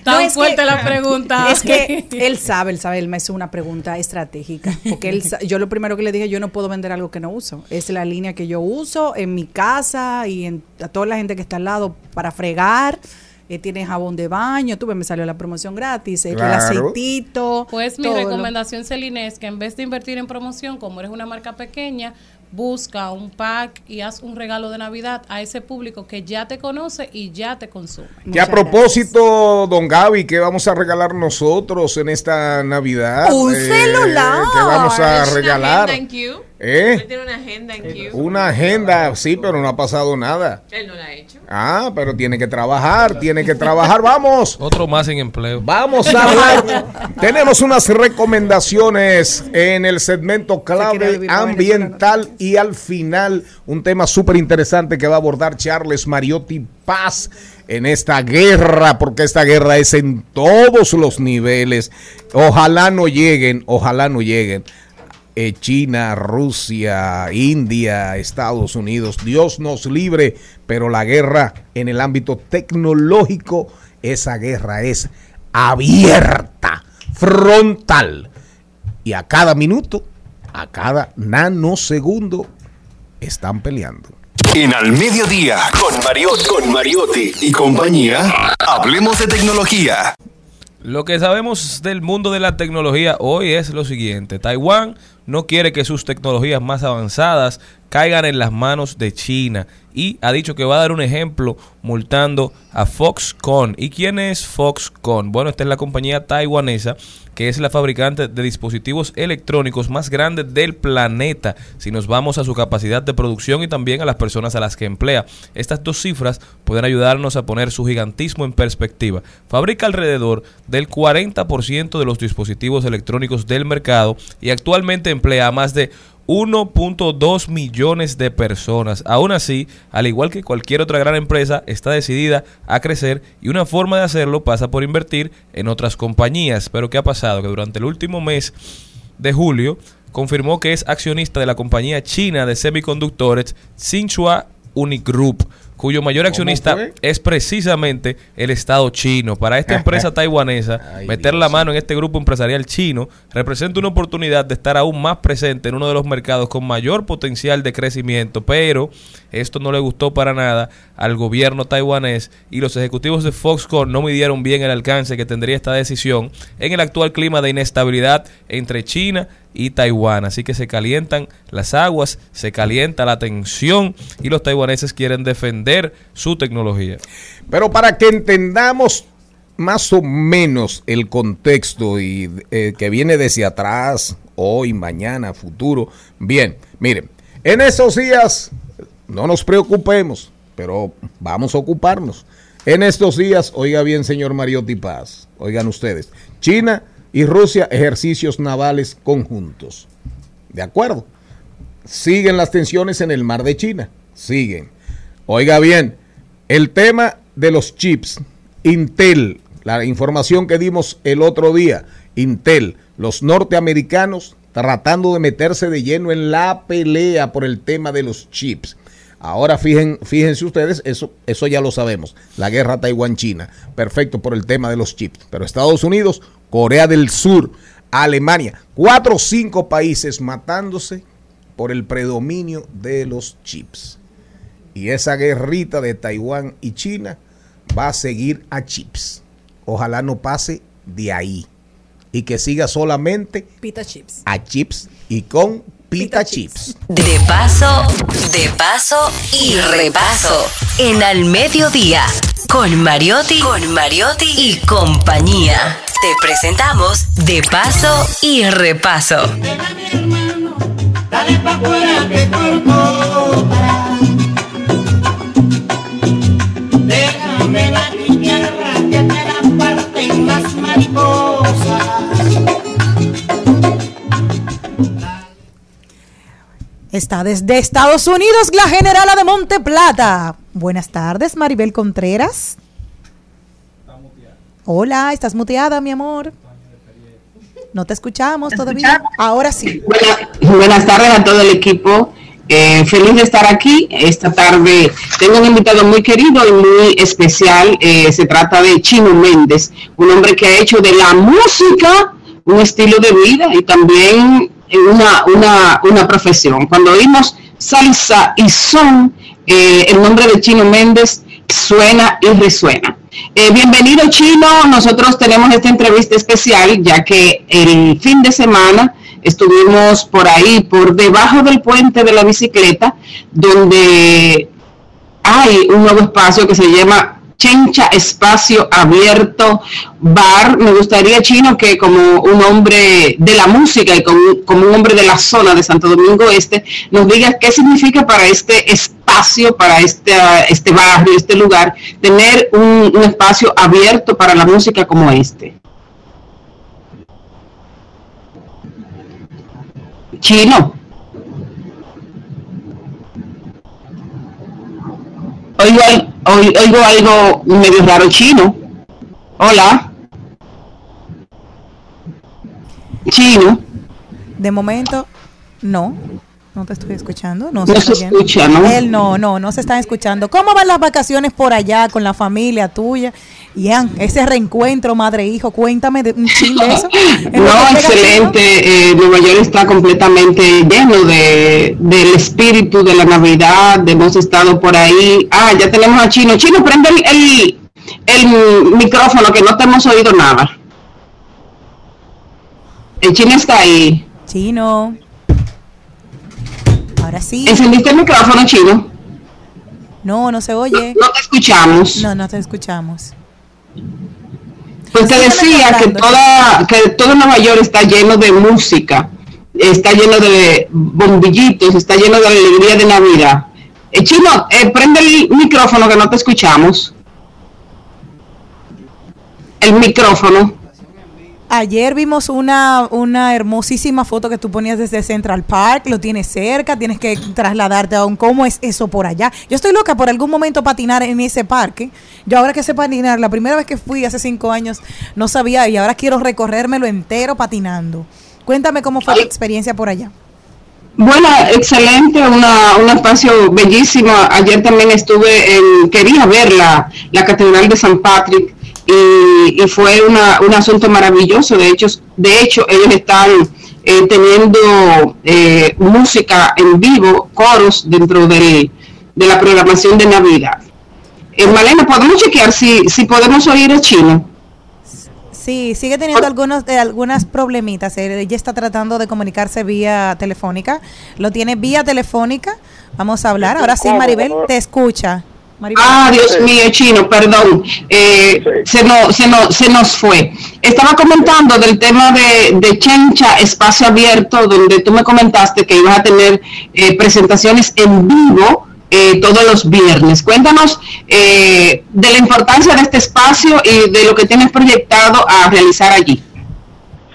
tan es fuerte la pregunta. Es que [laughs] él sabe, él sabe, él me hizo una pregunta estratégica. Porque él, [laughs] yo lo primero que le dije, yo no puedo vender algo que no uso. Es la línea que yo uso en mi casa y en, a toda la gente que está al lado para fregar. Eh, tiene jabón de baño, tuve, me salió la promoción gratis, eh, el Claro. aceitito. Pues mi todo lo- recomendación, Celine, es que en vez de invertir en promoción, como eres una marca pequeña, busca un pack y haz un regalo de Navidad a ese público que ya te conoce y ya te consume. Que a propósito, don Gaby, ¿qué vamos a regalar nosotros en esta Navidad? Un Eh, celular. ¿Qué vamos a regalar? en Q. ¿Eh? Él tiene una agenda en Q. Una agenda, sí, pero no ha pasado nada. Él no la ha hecho. Ah, pero tiene que trabajar, tiene que trabajar. Vamos. Otro más en empleo. Vamos a hablar. Tenemos unas recomendaciones en el segmento clave ambiental y al final un tema súper interesante que va a abordar Charles Mariotti Paz en esta guerra, porque esta guerra es en todos los niveles. Ojalá no lleguen, ojalá no lleguen. Eh, China, Rusia, India, Estados Unidos. Dios nos libre, pero la guerra en el ámbito tecnológico, esa guerra es abierta, frontal. Y a cada minuto, a cada nanosegundo, están peleando. En Al Mediodía, con Mariotti, con Mariotti y compañía, hablemos de tecnología. Lo que sabemos del mundo de la tecnología hoy es lo siguiente. Taiwán no quiere que sus tecnologías más avanzadas caigan en las manos de China. Y ha dicho que va a dar un ejemplo multando a Foxconn. ¿Y quién es Foxconn? Bueno, esta es la compañía taiwanesa que es la fabricante de dispositivos electrónicos más grande del planeta, si nos vamos a su capacidad de producción y también a las personas a las que emplea. Estas dos cifras pueden ayudarnos a poner su gigantismo en perspectiva. Fabrica alrededor del 40% de los dispositivos electrónicos del mercado y actualmente emplea a más de 1.2 millones de personas. Aún así, al igual que cualquier otra gran empresa, está decidida a crecer y una forma de hacerlo pasa por invertir en otras compañías. Pero ¿qué ha pasado? Que durante el último mes de julio confirmó que es accionista de la compañía china de semiconductores Tsinghua Unigroup cuyo mayor accionista es precisamente el Estado chino. Para esta empresa [laughs] taiwanesa, Ay, meter la mano en este grupo empresarial chino representa una oportunidad de estar aún más presente en uno de los mercados con mayor potencial de crecimiento, pero esto no le gustó para nada al gobierno taiwanés y los ejecutivos de Foxconn no midieron bien el alcance que tendría esta decisión en el actual clima de inestabilidad entre China y Taiwán. Así que se calientan las aguas, se calienta la tensión y los taiwaneses quieren defender su tecnología. Pero para que entendamos más o menos el contexto y eh, que viene desde atrás, hoy, mañana, futuro. Bien, miren, en estos días no nos preocupemos, pero vamos a ocuparnos. En estos días, oiga bien, señor Mariotti Paz, oigan ustedes, China y Rusia ejercicios navales conjuntos. ¿De acuerdo? Siguen las tensiones en el mar de China, siguen. Oiga bien, el tema de los chips, Intel, la información que dimos el otro día, Intel, los norteamericanos tratando de meterse de lleno en la pelea por el tema de los chips. Ahora fíjense ustedes, eso, eso ya lo sabemos, la guerra Taiwán-China, perfecto por el tema de los chips. Pero Estados Unidos, Corea del Sur, Alemania, cuatro o cinco países matándose por el predominio de los chips. Y esa guerrita de Taiwán y China va a seguir a chips. Ojalá no pase de ahí. Y que siga solamente Pita chips. a chips y con pita chips. De paso, de paso y repaso. En al mediodía, con Mariotti, con Mariotti y compañía. Te presentamos De paso y repaso. Dale pa' fuera que corto. Déjame la Está desde Estados Unidos la generala de Monte Plata. Buenas tardes, Maribel Contreras. Hola, estás muteada, mi amor. No te escuchamos todavía. Ahora sí. Buenas tardes a todo el equipo. Eh, feliz de estar aquí esta tarde. Tengo un invitado muy querido y muy especial. Eh, se trata de Chino Méndez, un hombre que ha hecho de la música un estilo de vida y también una, una, una profesión. Cuando oímos salsa y son, eh, el nombre de Chino Méndez suena y resuena. Eh, bienvenido Chino, nosotros tenemos esta entrevista especial ya que el fin de semana estuvimos por ahí, por debajo del puente de la bicicleta, donde hay un nuevo espacio que se llama Chencha Espacio Abierto Bar. Me gustaría, Chino, que como un hombre de la música y como, un hombre de la zona de Santo Domingo Este, nos digas qué significa para este espacio, para este, este barrio, este lugar, tener un, un espacio abierto para la música como este. Chino. Oigo, al- oi- oigo algo medio raro chino. Hola. Chino. De momento, no. No te estoy escuchando. No, se escucha, ¿no? Él no, no, no se están escuchando. ¿Cómo van las vacaciones por allá con la familia tuya? Ian, ese reencuentro madre-hijo, cuéntame de un chin de eso. [laughs] No, excelente. Eh, Nueva York está completamente lleno de, del espíritu de la Navidad. Hemos estado por ahí. Ah, ya tenemos a Chino. Chino, prende el, el, el micrófono que no te hemos oído nada. El Chino está ahí. Chino. Ahora sí. ¿Encendiste el micrófono, chino? No, no se oye. No te escuchamos. No, no te escuchamos. Pues te decía que toda, que todo Nueva York está lleno de música, está lleno de bombillitos, está lleno de alegría de Navidad. Eh, chino, eh, prende el micrófono que no te escuchamos. El micrófono. Ayer vimos una, una hermosísima foto que tú ponías desde Central Park, lo tienes cerca, tienes que trasladarte a un cómo es eso por allá. Yo estoy loca por algún momento patinar en ese parque. Yo ahora que sé patinar, la primera vez que fui hace cinco años no sabía y ahora quiero recorrérmelo entero patinando. Cuéntame cómo fue tu experiencia por allá. Bueno, excelente, una, un espacio bellísimo. Ayer también estuve en, quería ver la, la Catedral de San Patrick y, y fue una, un asunto maravilloso. De hecho, de hecho ellos están eh, teniendo eh, música en vivo, coros dentro del- de la programación de Navidad. Eh, Malena, ¿podemos chequear si, si podemos oír el chino? Sí, sigue teniendo algunos eh, algunas problemitas. Ella está tratando de comunicarse vía telefónica. Lo tiene vía telefónica. Vamos a hablar. Ahora sí, Maribel, te escucha. Maribel. Ah, Dios mío, chino, perdón. Eh, se, nos, se, nos, se nos fue. Estaba comentando del tema de, de Chencha, espacio abierto, donde tú me comentaste que ibas a tener eh, presentaciones en vivo eh, todos los viernes. Cuéntanos eh, de la importancia de este espacio y de lo que tienes proyectado a realizar allí.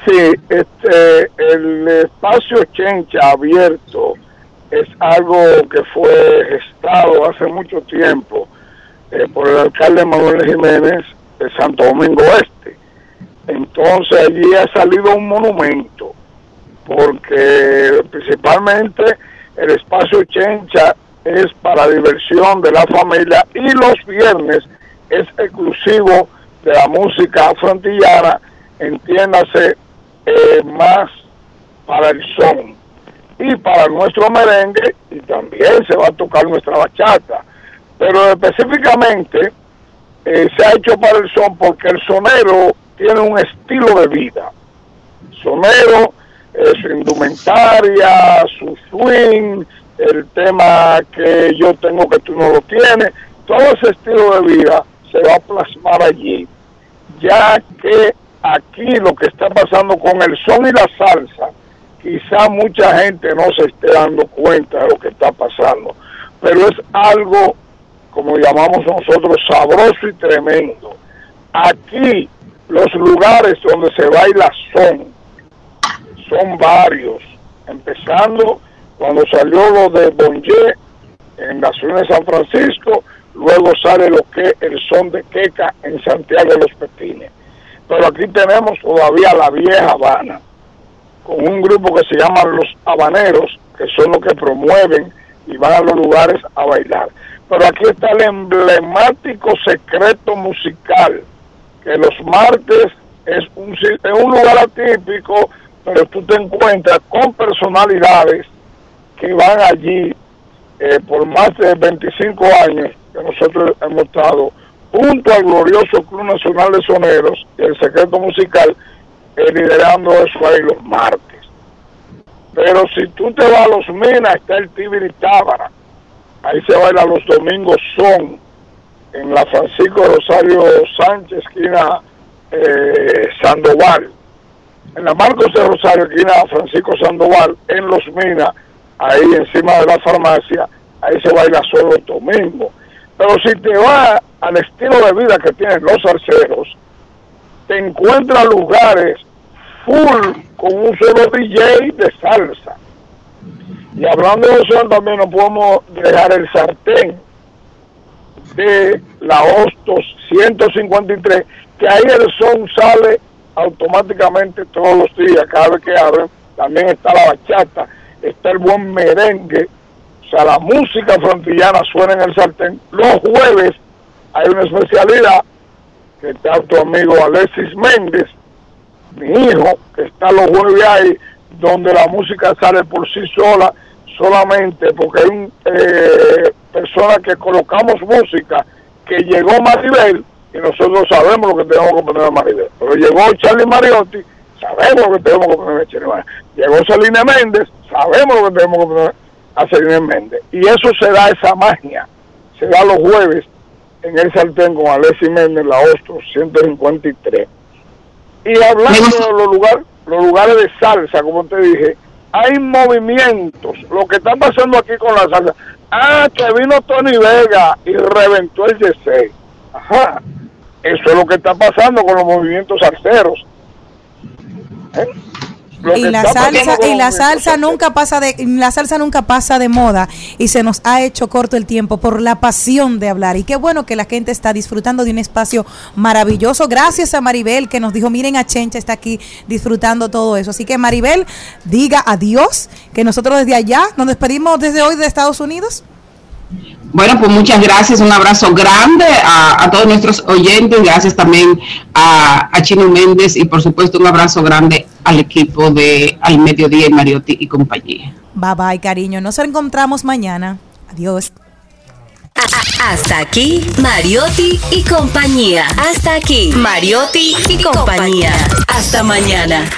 Sí, este, el espacio Chencha abierto es algo que fue gestado hace mucho tiempo eh, por el alcalde Manuel Jiménez de Santo Domingo Este. Entonces allí ha salido un monumento, porque principalmente el espacio Chencha es para diversión de la familia y los viernes es exclusivo de la música frontillana, entiéndase eh, más para el son y para nuestro merengue y también se va a tocar nuestra bachata. Pero específicamente eh, se ha hecho para el son porque el sonero tiene un estilo de vida. Sonero, eh, su indumentaria, su swing, el tema que yo tengo que tú no lo tienes, todo ese estilo de vida se va a plasmar allí, ya que aquí lo que está pasando con el son y la salsa, quizá mucha gente no se esté dando cuenta de lo que está pasando, pero es algo, como llamamos nosotros, sabroso y tremendo. Aquí los lugares donde se baila son, son varios, empezando cuando salió lo de Bonje en la ciudad de San Francisco, luego sale lo que el son de Queca en Santiago de los Petines. Pero aquí tenemos todavía la vieja Habana, con un grupo que se llama Los Habaneros, que son los que promueven y van a los lugares a bailar. Pero aquí está el emblemático secreto musical, que los martes es un, es un lugar atípico, pero tú te encuentras con personalidades que van allí eh, por más de 25 años que nosotros hemos estado junto al glorioso Club Nacional de Soneros el secreto musical liderando eso ahí los martes. Pero si tú te vas a los Minas, está el Tibiri Tábara. Ahí se baila los domingos son en la Francisco Rosario Sánchez, esquina eh, Sandoval. En la Marcos de Rosario, esquina Francisco Sandoval, en los Minas, ahí encima de la farmacia, ahí se baila solo el domingo. Pero si te vas al estilo de vida que tienen los arceros, te encuentras lugares full con un solo DJ de salsa. Y hablando de eso también no podemos dejar el sartén de la Hostos 153, que ahí el son sale automáticamente todos los días, cada vez que abren. También está la bachata, está el buen merengue, o sea, la música frontillana suena en el sartén. Los jueves hay una especialidad que está tu amigo Alexis Méndez, mi hijo, que está los jueves ahí, donde la música sale por sí sola, solamente porque hay una persona que colocamos música que llegó Maribel y nosotros sabemos lo que tenemos que poner a Maribel. Pero llegó Charlie Mariotti, sabemos lo que tenemos que poner a Charlie Mariotti. Llegó Celine Méndez, sabemos lo que tenemos que poner. a Selena Méndez. Y eso se da esa magia, se da los jueves en el sartén con Alessi Méndez, la Ostro 153. Y hablando de los lugares, los lugares de salsa, como te dije, hay movimientos. Lo que está pasando aquí con la salsa. Ah, que vino Tony Vega y reventó el G6. Ajá. Eso es lo que está pasando con los movimientos salseros. ¿Eh? Y la salsa y la salsa nunca pasa de la salsa nunca pasa de moda y se nos ha hecho corto el tiempo por la pasión de hablar. Y qué bueno que la gente está disfrutando de un espacio maravilloso. Gracias a Maribel que nos dijo miren a Chencha está aquí disfrutando todo eso. Así que Maribel diga adiós que nosotros desde allá nos despedimos desde hoy de Estados Unidos Bueno, pues muchas gracias, un abrazo grande a, a todos nuestros oyentes, gracias también a, a Chino Méndez y por supuesto un abrazo grande al equipo de Al Mediodía y Mariotti y compañía. bye bye cariño nos encontramos mañana adiós Hasta aquí, Mariotti y compañía. Hasta aquí, Mariotti y compañía. Hasta mañana.